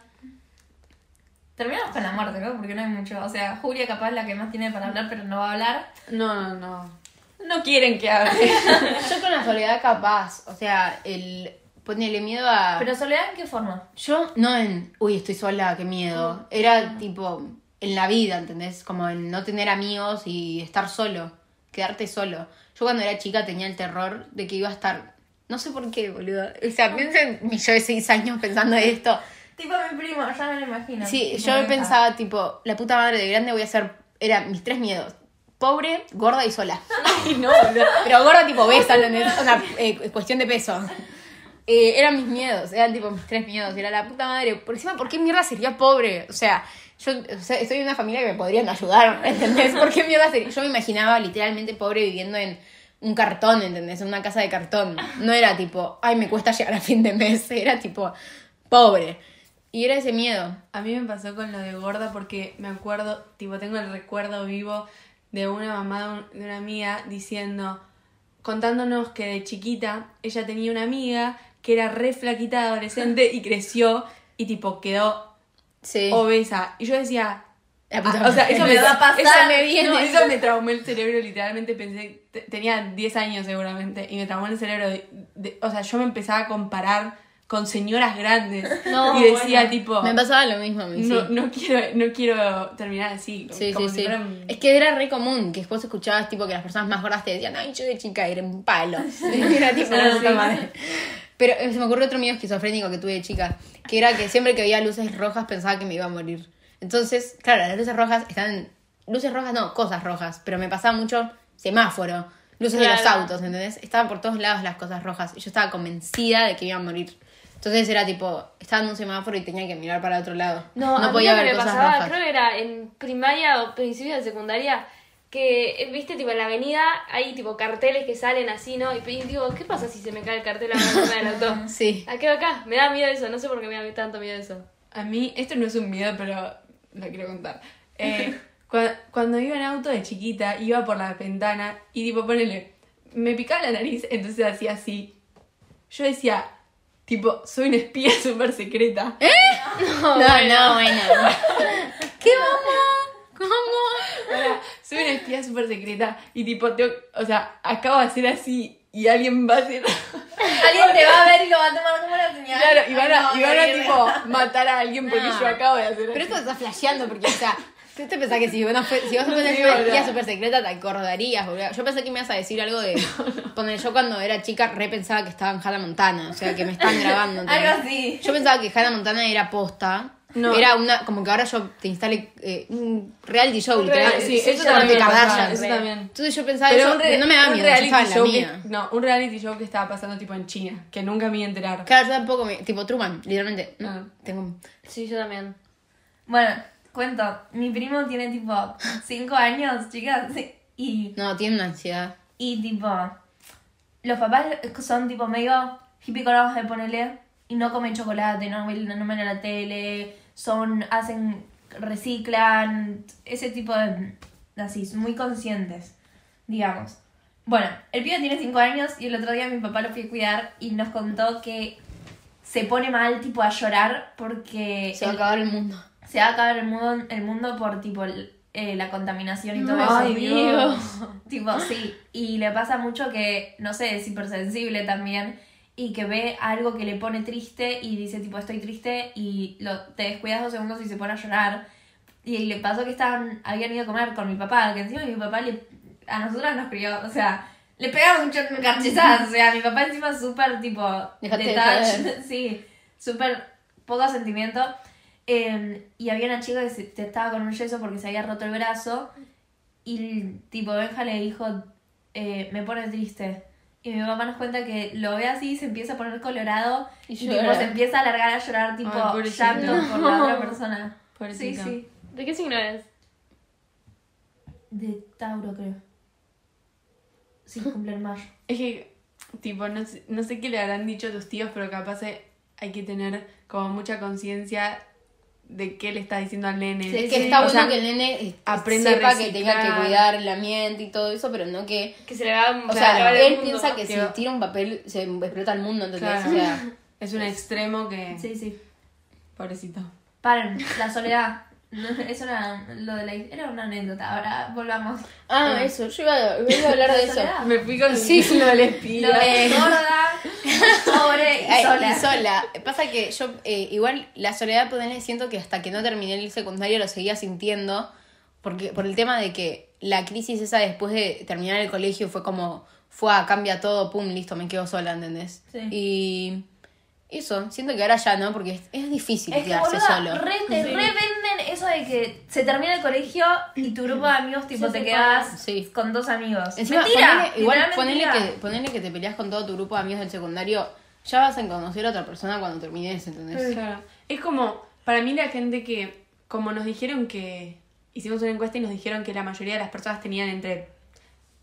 Terminamos con la muerte, ¿no? Porque no hay mucho. O sea, Julia capaz es la que más tiene para hablar, pero no va a hablar. No, no, no. No quieren que hable. Yo con la soledad capaz, o sea, el ponerle miedo a... Pero soledad en qué forma? Yo no en, uy, estoy sola, qué miedo. Era tipo en la vida, ¿entendés? Como en no tener amigos y estar solo, quedarte solo. Yo cuando era chica tenía el terror de que iba a estar, no sé por qué, boludo. O sea, pienso en mi yo de seis años pensando en esto. Tipo mi primo, ya me lo imagino. Sí, yo pensaba, tipo, la puta madre de grande voy a ser, era mis tres miedos. Pobre, gorda y sola. Ay, no. Pero gorda tipo besa, ¿entendés? Una eh, cuestión de peso. Eh, eran mis miedos, eran tipo mis tres miedos. Era la puta madre. Por encima, ¿por qué mierda sería pobre? O sea, yo o sea, estoy en una familia que me podrían ayudar, ¿entendés? ¿Por qué mierda sería? Yo me imaginaba literalmente pobre viviendo en un cartón, ¿entendés? En una casa de cartón. No era tipo, ay, me cuesta llegar a fin de mes. Era tipo, pobre. Y era ese miedo. A mí me pasó con lo de gorda porque me acuerdo, tipo, tengo el recuerdo vivo de una mamá de, un- de una amiga diciendo, contándonos que de chiquita ella tenía una amiga que era re flaquita de adolescente y creció y tipo quedó Sí. obesa. Y yo decía, La puta ah, o sea, eso Me me, va a pasar. eso me viene. no, eso me traumó el cerebro, literalmente pensé, te- tenía 10 años seguramente, y me traumó el cerebro. de- de- o sea, yo me empezaba a comparar con señoras grandes. No, y decía bueno. tipo... Me pasaba lo mismo a mí, No, sí. no quiero, no quiero terminar así. Sí, como sí, si Es que era re común que después escuchabas tipo que las personas más gordas te decían, ay, yo de chica era un palo. Era tipo madre. Pero eh, se me ocurrió otro miedo esquizofrénico que tuve de chica, que era que siempre que veía luces rojas pensaba que me iba a morir. Entonces, claro, las luces rojas están. Luces rojas no, cosas rojas, pero me pasaba mucho semáforo, luces de los autos, ¿entendés? Estaban por todos lados las cosas rojas y yo estaba convencida de que iba a morir. Entonces era tipo, estaba en un semáforo y tenía que mirar para otro lado. No, a mí podía que ver me cosas pasaba, rojas. creo que era en primaria o principio de secundaria, que, eh, viste, tipo, en la avenida hay, tipo, carteles que salen así, ¿no? Y, y digo, ¿qué pasa si se me cae el cartel a la ventana del auto? Sí. ¿A qué va acá? Me da miedo eso, no sé por qué me da tanto miedo eso. A mí, esto no es un miedo, pero lo quiero contar. Eh, cua- cuando iba en auto de chiquita, iba por la ventana y tipo, ponele, me picaba la nariz, entonces hacía así. Yo decía, tipo, soy una espía súper secreta. No, no, bueno. ¿Qué mamá? ¿Cómo? Pará, soy una espía súper secreta y tipo, tengo- o sea, acabo de hacer así y alguien va a hacer... Alguien te va a ver y lo va a tomar como una señal. Claro, y van a, Ay, no, y van a tipo matar a alguien porque No. yo acabo de hacer Pero así. esto estás flasheando porque, o sea, ¿tú te pensás que si vos, no fue- si vos No fueras una espía súper secreta te acordarías, boludo? Yo pensé que me ibas a decir algo de... Poner, yo cuando era chica re pensaba que estaba en Hannah Montana, o sea, que me estaban grabando. ¿entendés? Algo así. Yo pensaba que Hannah Montana era posta, No. Era una, como que ahora yo te instale eh, un reality show, literal. Sí, sí, eso también Kardashian. eso. Entonces yo pensaba Pero eso, re- no me da miedo, reality la show que, no, un reality show que estaba pasando tipo en China, que nunca me iba a enterar. Claro, yo tampoco me, tipo Truman, literalmente. ¿no? Ah. Tengo Sí, yo también. Bueno, cuento. Mi primo tiene tipo 5 años, chicas. Y, No, tiene una ansiedad. y tipo. Los papás son tipo medio hippie de ponerle. Y no comen chocolate, no ven, no ven a la tele. Son. hacen. reciclan. Ese tipo de. así, muy conscientes. Digamos. Bueno, el pibe tiene 5 años y el otro día mi papá lo fui a cuidar y nos contó que se pone mal, tipo, a llorar porque Se va a el- acabar el mundo. se va a acabar el mundo, el mundo por tipo el- eh, la contaminación y todo Ay, eso. Dios. Tipo, sí. Y le pasa mucho que, no sé, es hipersensible también. Y que ve algo que le pone triste y dice, tipo, estoy triste. Y lo, te descuidas dos segundos y se pone a llorar. Y le pasó que estaban, habían ido a comer con mi papá, que encima mi papá le, a nosotras nos crió, o sea, le pegaba mucho carchizadas. O sea, mi papá encima súper tipo detached, sí, súper poco sentimiento. Eh, y había una chica que se- que estaba con un yeso porque se había roto el brazo. Y tipo, Benja le dijo, eh, me pone triste. Y mi papá nos cuenta que lo ve así, se empieza a poner colorado Y y, tipo, se empieza a alargar a llorar, tipo, Ay, llanto por la otra persona. Sí, Pobrecito. sí. ¿De qué signo eres? De Tauro, creo. Sí, cumple en mayo. Es que, tipo, no sé, no sé qué le habrán dicho tus tíos, pero capaz hay que tener como mucha conciencia de qué le está diciendo al nene. Sí, Es que sí. está O bueno sea, que el nene aprenda a sepa que tenga que cuidar el ambiente y todo eso, pero no que... Que se le va O sea, va él mundo. piensa que si tira un papel se explota el mundo, ¿entendés? Claro. O sea, Es un extremo que... Sí, sí. Pobrecito. Paren, la soledad. No, eso era lo de la era una anécdota. Ahora volvamos. ah, eso, yo iba, a- iba a hablar de eso. Me fui con Sí. lo del espía. Lo de gorda, pobre y Ay, sola. y sola. Pasa que yo, eh, igual, la soledad, ponele, siento que hasta que no terminé el secundario lo seguía sintiendo. Porque, por el tema de que la crisis esa después de terminar el colegio fue como, fue a cambia todo, pum, listo, me quedo sola, ¿entendés? Sí. Y eso, siento que ahora ya no, porque es, es difícil Es que quedarse boluda, solo. re, te Sí. revenden eso de que se termina el colegio y tu grupo de amigos tipo te quedas Sí. con dos amigos. Encima, mentira, ponele- igual ponele mentira. que, ponele que te peleas con todo tu grupo de amigos del secundario, ya vas a conocer a otra persona cuando termines, ¿entendés? Claro. Es como, para mí la gente que, como nos dijeron que, hicimos una encuesta y nos dijeron que la mayoría de las personas tenían entre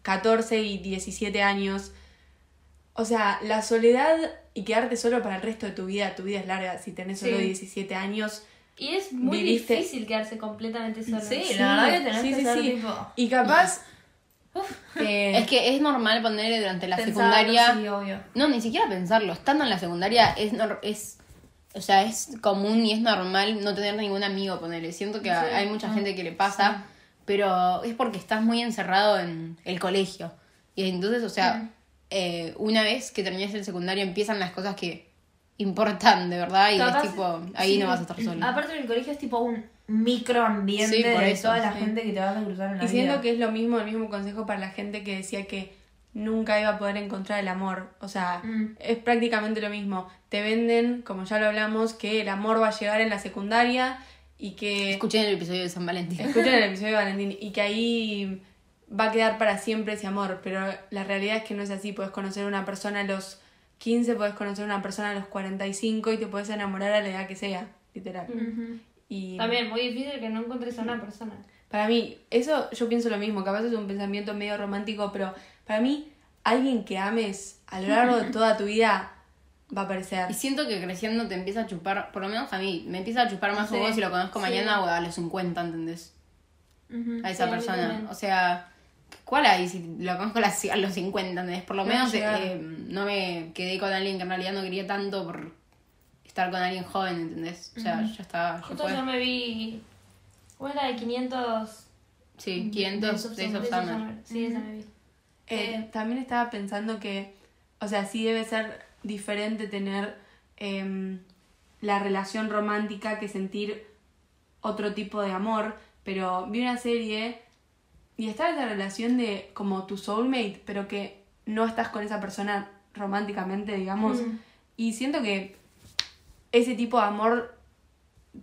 14 y 17 años. O sea, la soledad y quedarte solo para el resto de tu vida, tu vida es larga, si tenés solo Sí. 17 años. Y es muy Viviste- difícil quedarse completamente solo. Sí, la verdad que tenés sí, que sí, ser sí. tipo... Y capaz... eh, Es que es normal ponerle durante la pensarlo, secundaria. Sí, obvio. No, ni siquiera pensarlo. Estando en la secundaria es, nor- es o sea, es común y es normal no tener ningún amigo, ponerle. Siento que a- hay mucha gente que le pasa, pero es porque estás muy encerrado en el colegio. Y entonces, o sea, eh, una vez que terminas el secundario empiezan las cosas que importan de verdad y Capaz- es tipo, ahí sí. no vas a estar solo. Aparte el colegio es tipo un microambiente Sí, por de eso, toda la sí. gente que te vas a cruzar en la Y siento vida. que es lo mismo, el mismo consejo para la gente que decía que nunca iba a poder encontrar el amor. O sea, Mm. es prácticamente lo mismo. Te venden, como ya lo hablamos, que el amor va a llegar en la secundaria y que... Escuché en el episodio de San Valentín. Escuchen el episodio de Valentín y que ahí va a quedar para siempre ese amor, pero la realidad es que no es así. Puedes conocer a una persona a los 15, puedes conocer a una persona a los 45 y te puedes enamorar a la edad que sea, literal. Ujú. Y También, muy difícil que no encuentres a una persona. para mí, eso yo pienso lo mismo, capaz es un pensamiento medio romántico, pero para mí, alguien que ames a lo largo de toda tu vida va a aparecer. Y siento que creciendo te empieza a chupar, por lo menos a mí, me empieza a chupar más Sí, huevo si lo conozco sí. mañana o a los 50, ¿entendés? A esa Sí, persona. O sea, ¿cuál hay si lo conozco a los 50? ¿entendés? Por lo No menos eh, no me quedé con alguien que en realidad no quería tanto por estar con alguien joven, ¿entendés? O sea, ya está, ya Justo fue. yo me vi. ¿Cuál era de 500? Sí, 500 Days of Days of Summer. Sí, esa me vi. Eh, también estaba pensando que, o sea, sí debe ser diferente tener em, la relación romántica que sentir otro tipo de amor, pero vi una serie y estaba esa relación de como tu soulmate, pero que no estás con esa persona románticamente, digamos, y siento que ese tipo de amor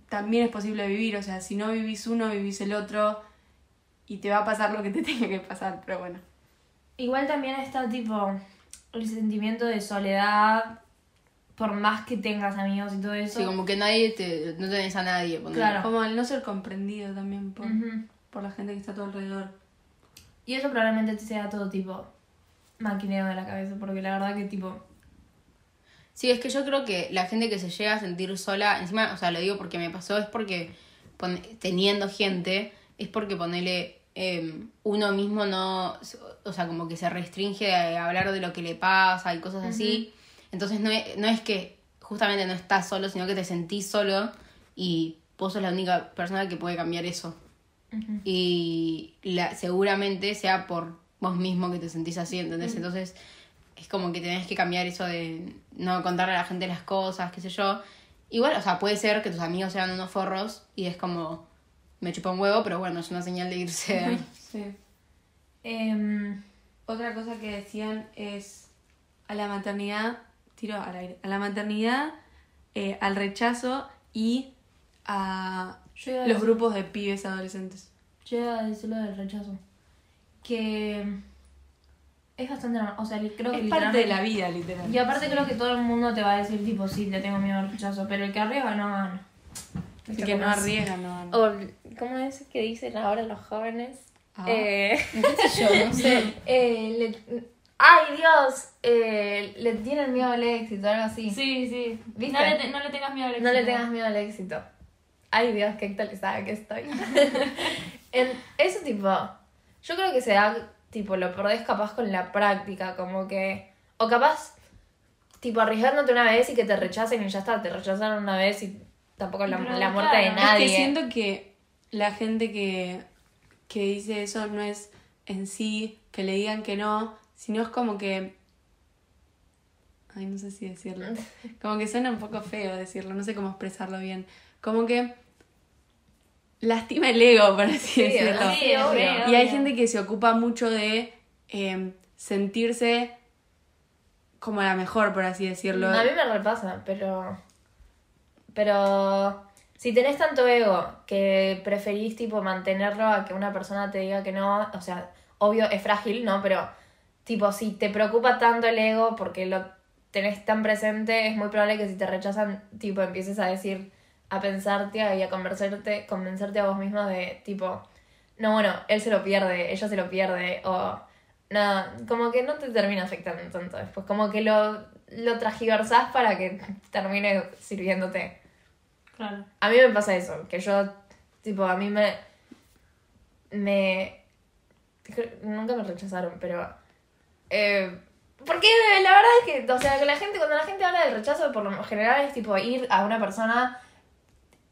también es posible vivir. O sea, si no vivís uno, vivís el otro y te va a pasar lo que te tenga que pasar, pero bueno. Igual también está tipo el sentimiento de soledad, por más que tengas amigos y todo eso. Sí, como que nadie te, no tenés a nadie. Claro. Como el no ser comprendido también por, por la gente que está a tu alrededor. Y eso probablemente te sea todo tipo maquineo de la cabeza, porque la verdad que tipo... Sí, es que yo creo que la gente que se llega a sentir sola, encima, o sea, lo digo porque me pasó, es porque teniendo gente, es porque ponele eh, uno mismo no, o sea, como que se restringe a hablar de lo que le pasa y cosas así. Entonces no es, no es que justamente no estás solo, sino que te sentís solo y vos sos la única persona que puede cambiar eso. Y la, seguramente sea por vos mismo que te sentís así, ¿entendés? Entonces es como que tenés que cambiar eso de no contarle a la gente las cosas, qué sé yo. Igual, o sea, puede ser que tus amigos sean unos forros y es como, me chupa un huevo, pero bueno, es una señal de irse ahí. Sí. em, Otra cosa que decían es a la maternidad, tiro al aire, a la maternidad, eh, al rechazo y a yo iba a los decir- grupos de pibes adolescentes. yo iba a decir lo del rechazo. Que es bastante normal. O sea, creo que Es parte de la vida, literal. Y aparte creo que todo el mundo te va a decir tipo, sí, le tengo miedo al rechazo, pero el que arriesga no gana. El que no arriesga, no gana. O, ¿cómo es que dicen ahora los jóvenes? Ah. Eh, ¿Qué sé yo? No sé. eh, le- ¡Ay, Dios! Eh, le tienen miedo al éxito, algo así. Sí, sí. ¿Viste? No le, te- no le tengas miedo al No le éxito. tengas miedo al éxito. Ay, Dios, qué actualizada que estoy. en ese tipo, yo creo que se da, tipo, lo perdés capaz con la práctica, como que. O capaz, tipo, arriesgándote una vez y que te rechacen y ya está, te rechazaron una vez y tampoco la, la muerte de claro, es nadie. que siento que la gente que, que dice eso no es en sí que le digan que no, sino es como que... Ay, no sé si decirlo. Como que suena un poco feo decirlo, no sé cómo expresarlo bien. Como que lastima el ego, por así Sí, decirlo. Sí, obvio. Y hay obvio. gente que se ocupa mucho de eh, sentirse como la mejor, por así decirlo. A mí me repasa, pero. Pero. Si tenés tanto ego que preferís, tipo, mantenerlo a que una persona te diga que no, o sea, obvio es frágil, ¿no? Pero, tipo, si te preocupa tanto el ego porque lo tenés tan presente, es muy probable que si te rechazan, tipo, empieces a decir, a pensarte y a convencerte, convencerte a vos mismo de, tipo, no, bueno, él se lo pierde, ella se lo pierde, o nada, como que no te termina afectando tanto después, como que lo, lo para que termine sirviéndote. Claro. A mí me pasa eso, que yo, tipo, a mí me. me. Nunca me rechazaron, pero. Eh, porque la verdad es que, o sea, que la gente, cuando la gente habla del rechazo, por lo general es tipo ir a una persona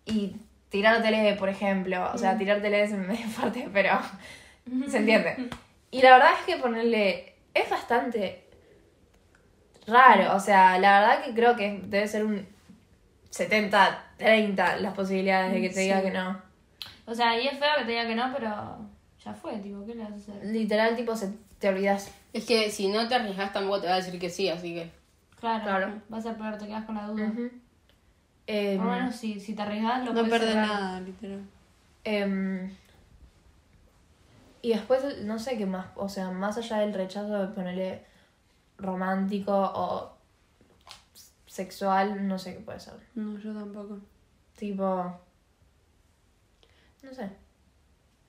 y tirártele, por ejemplo. O sea, tirártele es medio fuerte, pero. ¿Se entiende? Y la verdad es que ponerle. es bastante raro. O sea, la verdad que creo que debe ser un 70, 30 las posibilidades de que te diga Sí. que no. O sea, y es feo que te diga que no, pero ya fue, tipo, ¿qué le vas a hacer? Literal, tipo, se te olvidas. Es que si no te arriesgas tampoco te va a decir que sí, así que... Claro, Claro. vas a perder, te quedas con la duda. Em, Por lo menos si, si te arriesgas, lo no puedes perdés cerrar. nada, literal. em, y después, no sé qué más. O sea, más allá del rechazo de ponerle romántico o sexual, no sé qué puede ser. No, yo tampoco. Tipo. No sé.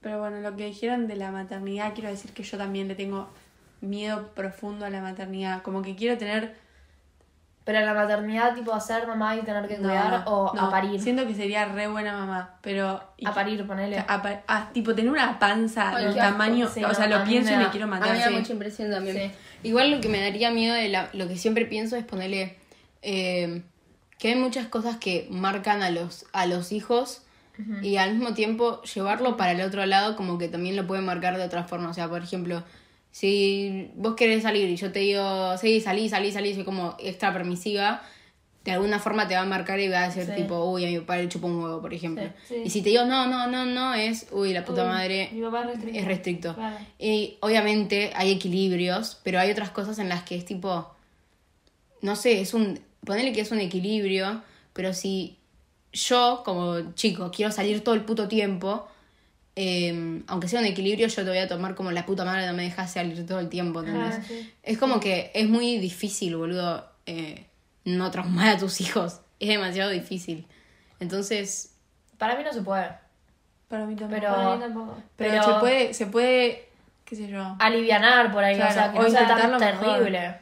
Pero bueno, lo que dijeron de la maternidad, quiero decir que yo también le tengo miedo profundo a la maternidad. Como que quiero tener. Pero la maternidad, tipo, a ser mamá y tener que cuidar no, o no. a parir. Siento que sería re buena mamá, pero. A parir, ponele. a pa- ah, tipo, tener una panza del asco. tamaño. Sí, o sea, no, a lo pienso me y me quiero A matar. mí me da sí. mucha impresión también. Sí. Igual lo que me daría miedo de la, lo que siempre pienso es ponerle eh, que hay muchas cosas que marcan a los, a los hijos y al mismo tiempo llevarlo para el otro lado como que también lo puede marcar de otra forma. O sea, por ejemplo, si vos querés salir y yo te digo, sí, salí, salí, salí, soy como extra permisiva, de alguna forma te va a marcar y va a decir Sí. tipo, uy, a mi papá le chupa un huevo, por ejemplo. Sí, sí. Y si te digo, no, no, no, no, es, uy, la puta Uy, madre, Mi papá es restricto. es restricto. Y obviamente hay equilibrios, pero hay otras cosas en las que es tipo, no sé, es un, ponele que es un equilibrio, pero si yo, como chico, quiero salir todo el puto tiempo, eh, aunque sea un equilibrio, yo te voy a tomar como la puta madre, no me dejas salir todo el tiempo. Ah, sí. Es como que es muy difícil, boludo, eh, no traumar a tus hijos. Es demasiado difícil. Entonces, Para mí no se puede. Para mí también. Pero- Para mí tampoco. Pero, pero- se puede, se puede, qué sé yo. Alivianar por ahí, Claro, o sea, que o no sea tan mejor. terrible.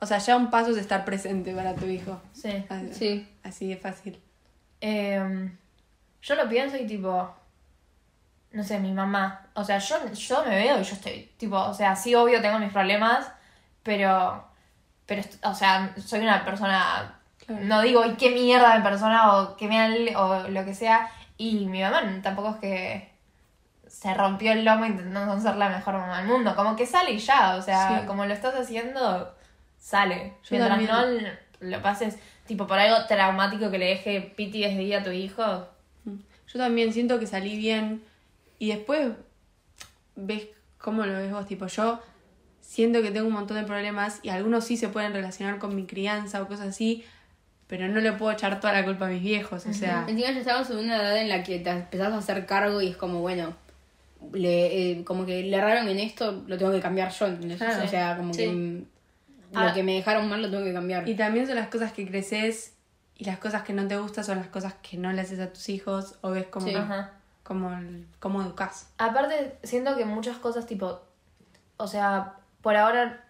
O sea, ya un paso es estar presente para tu hijo. Sí. Así, sí. así de fácil. Eh, yo lo pienso y tipo, no sé, mi mamá, o sea, yo, yo me veo y yo estoy, tipo, o sea, sí, obvio tengo mis problemas, pero, pero, o sea, soy una persona, Claro. no digo, y qué mierda de persona o qué mal o lo que sea, y mi mamá tampoco es que se rompió el lomo intentando ser la mejor mamá del mundo, como que sale y ya, o sea, Sí. como lo estás haciendo, sale, Yo mientras también. no lo pases, tipo, por algo traumático que le deje piti desde día a tu hijo, Yo también siento que salí bien y después ves cómo lo ves vos. Tipo, yo siento que tengo un montón de problemas y algunos sí se pueden relacionar con mi crianza o cosas así, pero no le puedo echar toda la culpa a mis viejos. O sea, Encima ya estamos en una edad en la que te empezás a hacer cargo y es como, bueno, le, eh, como que le erraron en esto, lo tengo que cambiar yo, ¿entendés? Claro. O sea, como Sí. que Ah. lo que me dejaron mal lo tengo que cambiar. y también son las cosas que creces y las cosas que no te gustan son las cosas que no le haces a tus hijos o ves como, Sí. Ajá. Como, el- cómo educas. Aparte, siento que muchas cosas, tipo, o sea, por ahora,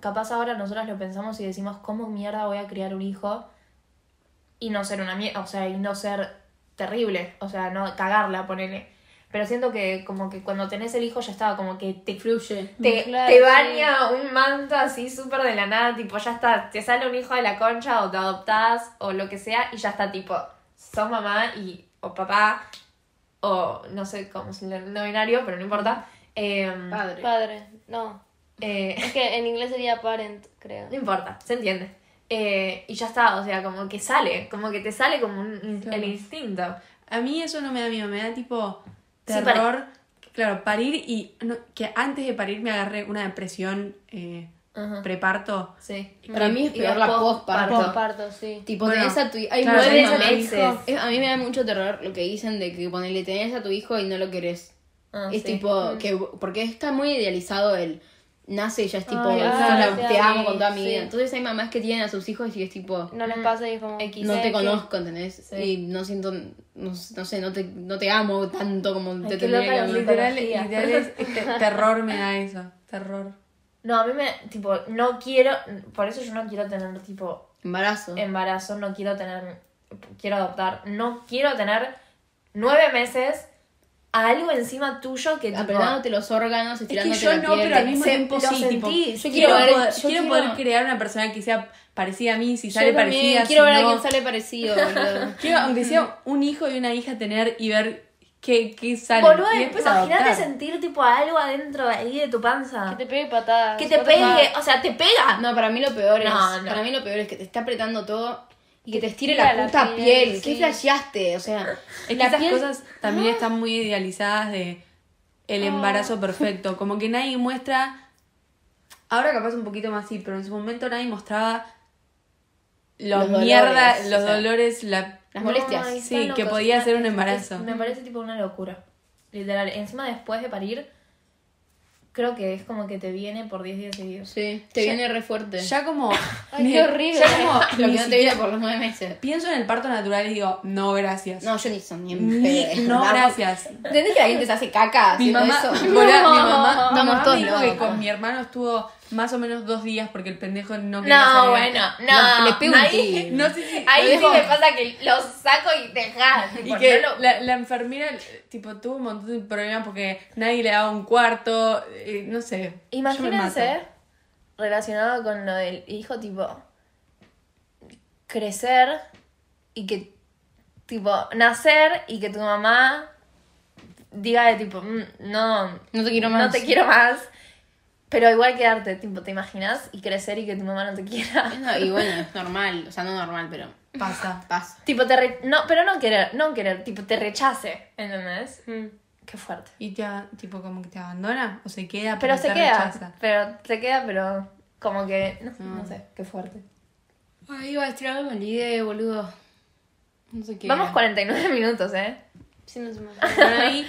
capaz ahora nosotros lo pensamos y decimos, ¿cómo mierda voy a criar un hijo? Y no ser una mierda, o sea, y no ser terrible, o sea, no cagarla, ponele. Pero siento que como que cuando tenés el hijo ya estaba como que te Fluye. te, Claro, te sí. baña un manto así súper de la nada, tipo, ya está, te sale un hijo de la concha o te adoptás o lo que sea y ya está, tipo, sos mamá y, o papá o no sé cómo es el no binario, pero no importa. Em, Padre. Padre, no. eh, Es que en inglés sería parent, creo. no importa, se entiende. Eh, y ya está, o sea, como que sale, como que te sale como un- Claro. el instinto. A mí eso no me da miedo, me da tipo Sí, terror. Claro, parir y no- que antes de parir me agarré una depresión eh, Ajá. preparto. Sí. Para mí es peor la post- postparto. Postparto, sí. Tipo, Bueno, tenés a tu hay claro, nueve meses. hijo. Es- A mí me da mucho terror lo que dicen de que ponele, tenés a tu hijo y no lo querés. Ah, es sí. tipo, que porque está muy idealizado el nace y ya es tipo, Ay, "Sos ah, la- sí, te amo con toda mi sí. vida. Entonces hay mamás que tienen a sus hijos y es tipo, No les pasa y es como... X. no te conozco, ¿entendés? Sí. Y no siento, no, no sé, no te, no te amo tanto como te loca que amar. Literal, literal es- este, terror me da eso. Terror. No, a mí me, tipo, no quiero, por eso yo no quiero tener, tipo, Embarazo. embarazo, no quiero tener, quiero adoptar, no quiero tener nueve meses a algo encima tuyo que tipo, Apretándote los órganos, Es que estirándote yo la no, piel. pero al mismo tiempo sí, tipo, yo quiero, quiero ver- poder, yo quiero poder crear una persona que sea parecida a mí, si sale también parecida, quiero si ver a no. quién sale parecido, boludo. Quiero, aunque sea un hijo y una hija, tener y ver qué, qué sale. Boludo, después imagínate sentir tipo algo adentro de ahí de tu panza. Que te pegue patadas. Que te pegue, o sea, te pega. No, para mí lo peor es. No, no. Para mí lo peor es que te está apretando todo y que te estire la la puta piel, piel. sí. ¿Qué flasheaste? O sea, Es que la esas piel- cosas también están muy idealizadas de el embarazo perfecto. Como que nadie muestra. Ahora capaz un poquito más sí, pero en su momento nadie mostraba los, Los dolores, mierda, o los sea, dolores, la las molestias. Ay, Sí, están que locos, podía ser un embarazo. es- me parece tipo una locura. Literal. Encima después de parir, creo que es como que te viene por 10 días seguidos. Sí, te Ya- viene re fuerte. Ya como. Ay, qué horrible. Ya como. lo que no te viene por los nueve meses. Pienso en el parto natural y digo, no, gracias. No, yo ni son ni en no, Vamos. gracias. ¿Entendés que la gente se hace caca Mi mamá, eso? boluda, mi mamá, mi Estamos mamá todos me dijo que locos. con mi hermano estuvo más o menos dos días porque el pendejo no quería No, bueno, no. le pego un tiro. No sé si. ahí lo sí me pasa que los saco y dejas. Y que no lo- la, la enfermera, tipo, tuvo un montón de problemas porque nadie le daba un cuarto, eh, no sé. Imagínense, relacionado con lo del hijo, tipo, crecer y que, tipo, nacer y que tu mamá diga de tipo, "Mm, no, No te quiero más. no te quiero más, pero igual quedarte, tipo, ¿te imaginas? Y crecer y que tu mamá no te quiera. No, y bueno, es normal. O sea, no normal, pero Pasa. pasa. tipo, te re- no, pero no querer, no querer, tipo, te rechace, ¿entendés? Mm. Qué fuerte. Y te, tipo, como que te abandona o se queda, Pero pero, se te queda, rechaza. pero se queda, pero como que, no, no sé, qué fuerte. Ay, iba a decir algo la idea, boludo. No sé qué. Vamos era. 49 minutos, ¿eh? Sí, no se me Bueno, ahí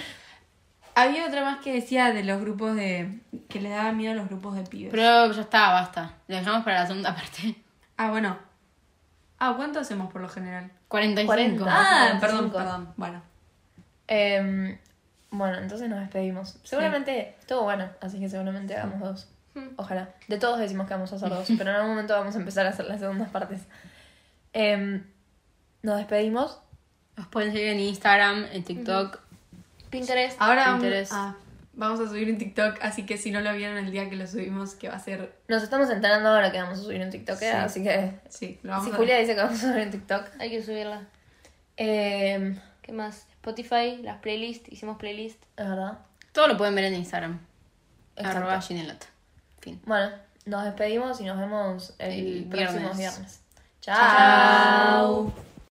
había otra más que decía de los grupos de. que le daba miedo a los grupos de pibes. Pero ya está, basta. Lo dejamos para la segunda parte. Ah, bueno. Ah, ¿cuánto hacemos por lo general? 45. 40. Ah, 45. perdón, perdón. Bueno. Em, bueno, entonces nos despedimos. Seguramente estuvo bueno, así que seguramente hagamos dos. Ojalá. De todos decimos que vamos a hacer dos, pero en algún momento vamos a empezar a hacer las segundas partes. Em, nos despedimos. Nos pueden seguir en Instagram, en TikTok. Pinterest. Ahora Pinterest. ah, vamos a subir un TikTok, así que si no lo vieron el día que lo subimos, que va a ser. Nos estamos enterando ahora que vamos a subir un TikTok, Sí. ¿eh? así que Sí, lo vamos si a Julia dice que vamos a subir un TikTok. Hay que subirla. em, ¿Qué más? Spotify, las playlists. Hicimos playlist. es verdad. Todo lo pueden ver en Instagram. Exacto. Arroba Ginelot. Fin. Bueno, nos despedimos y nos vemos el, El próximo viernes. viernes. Chao. Chao.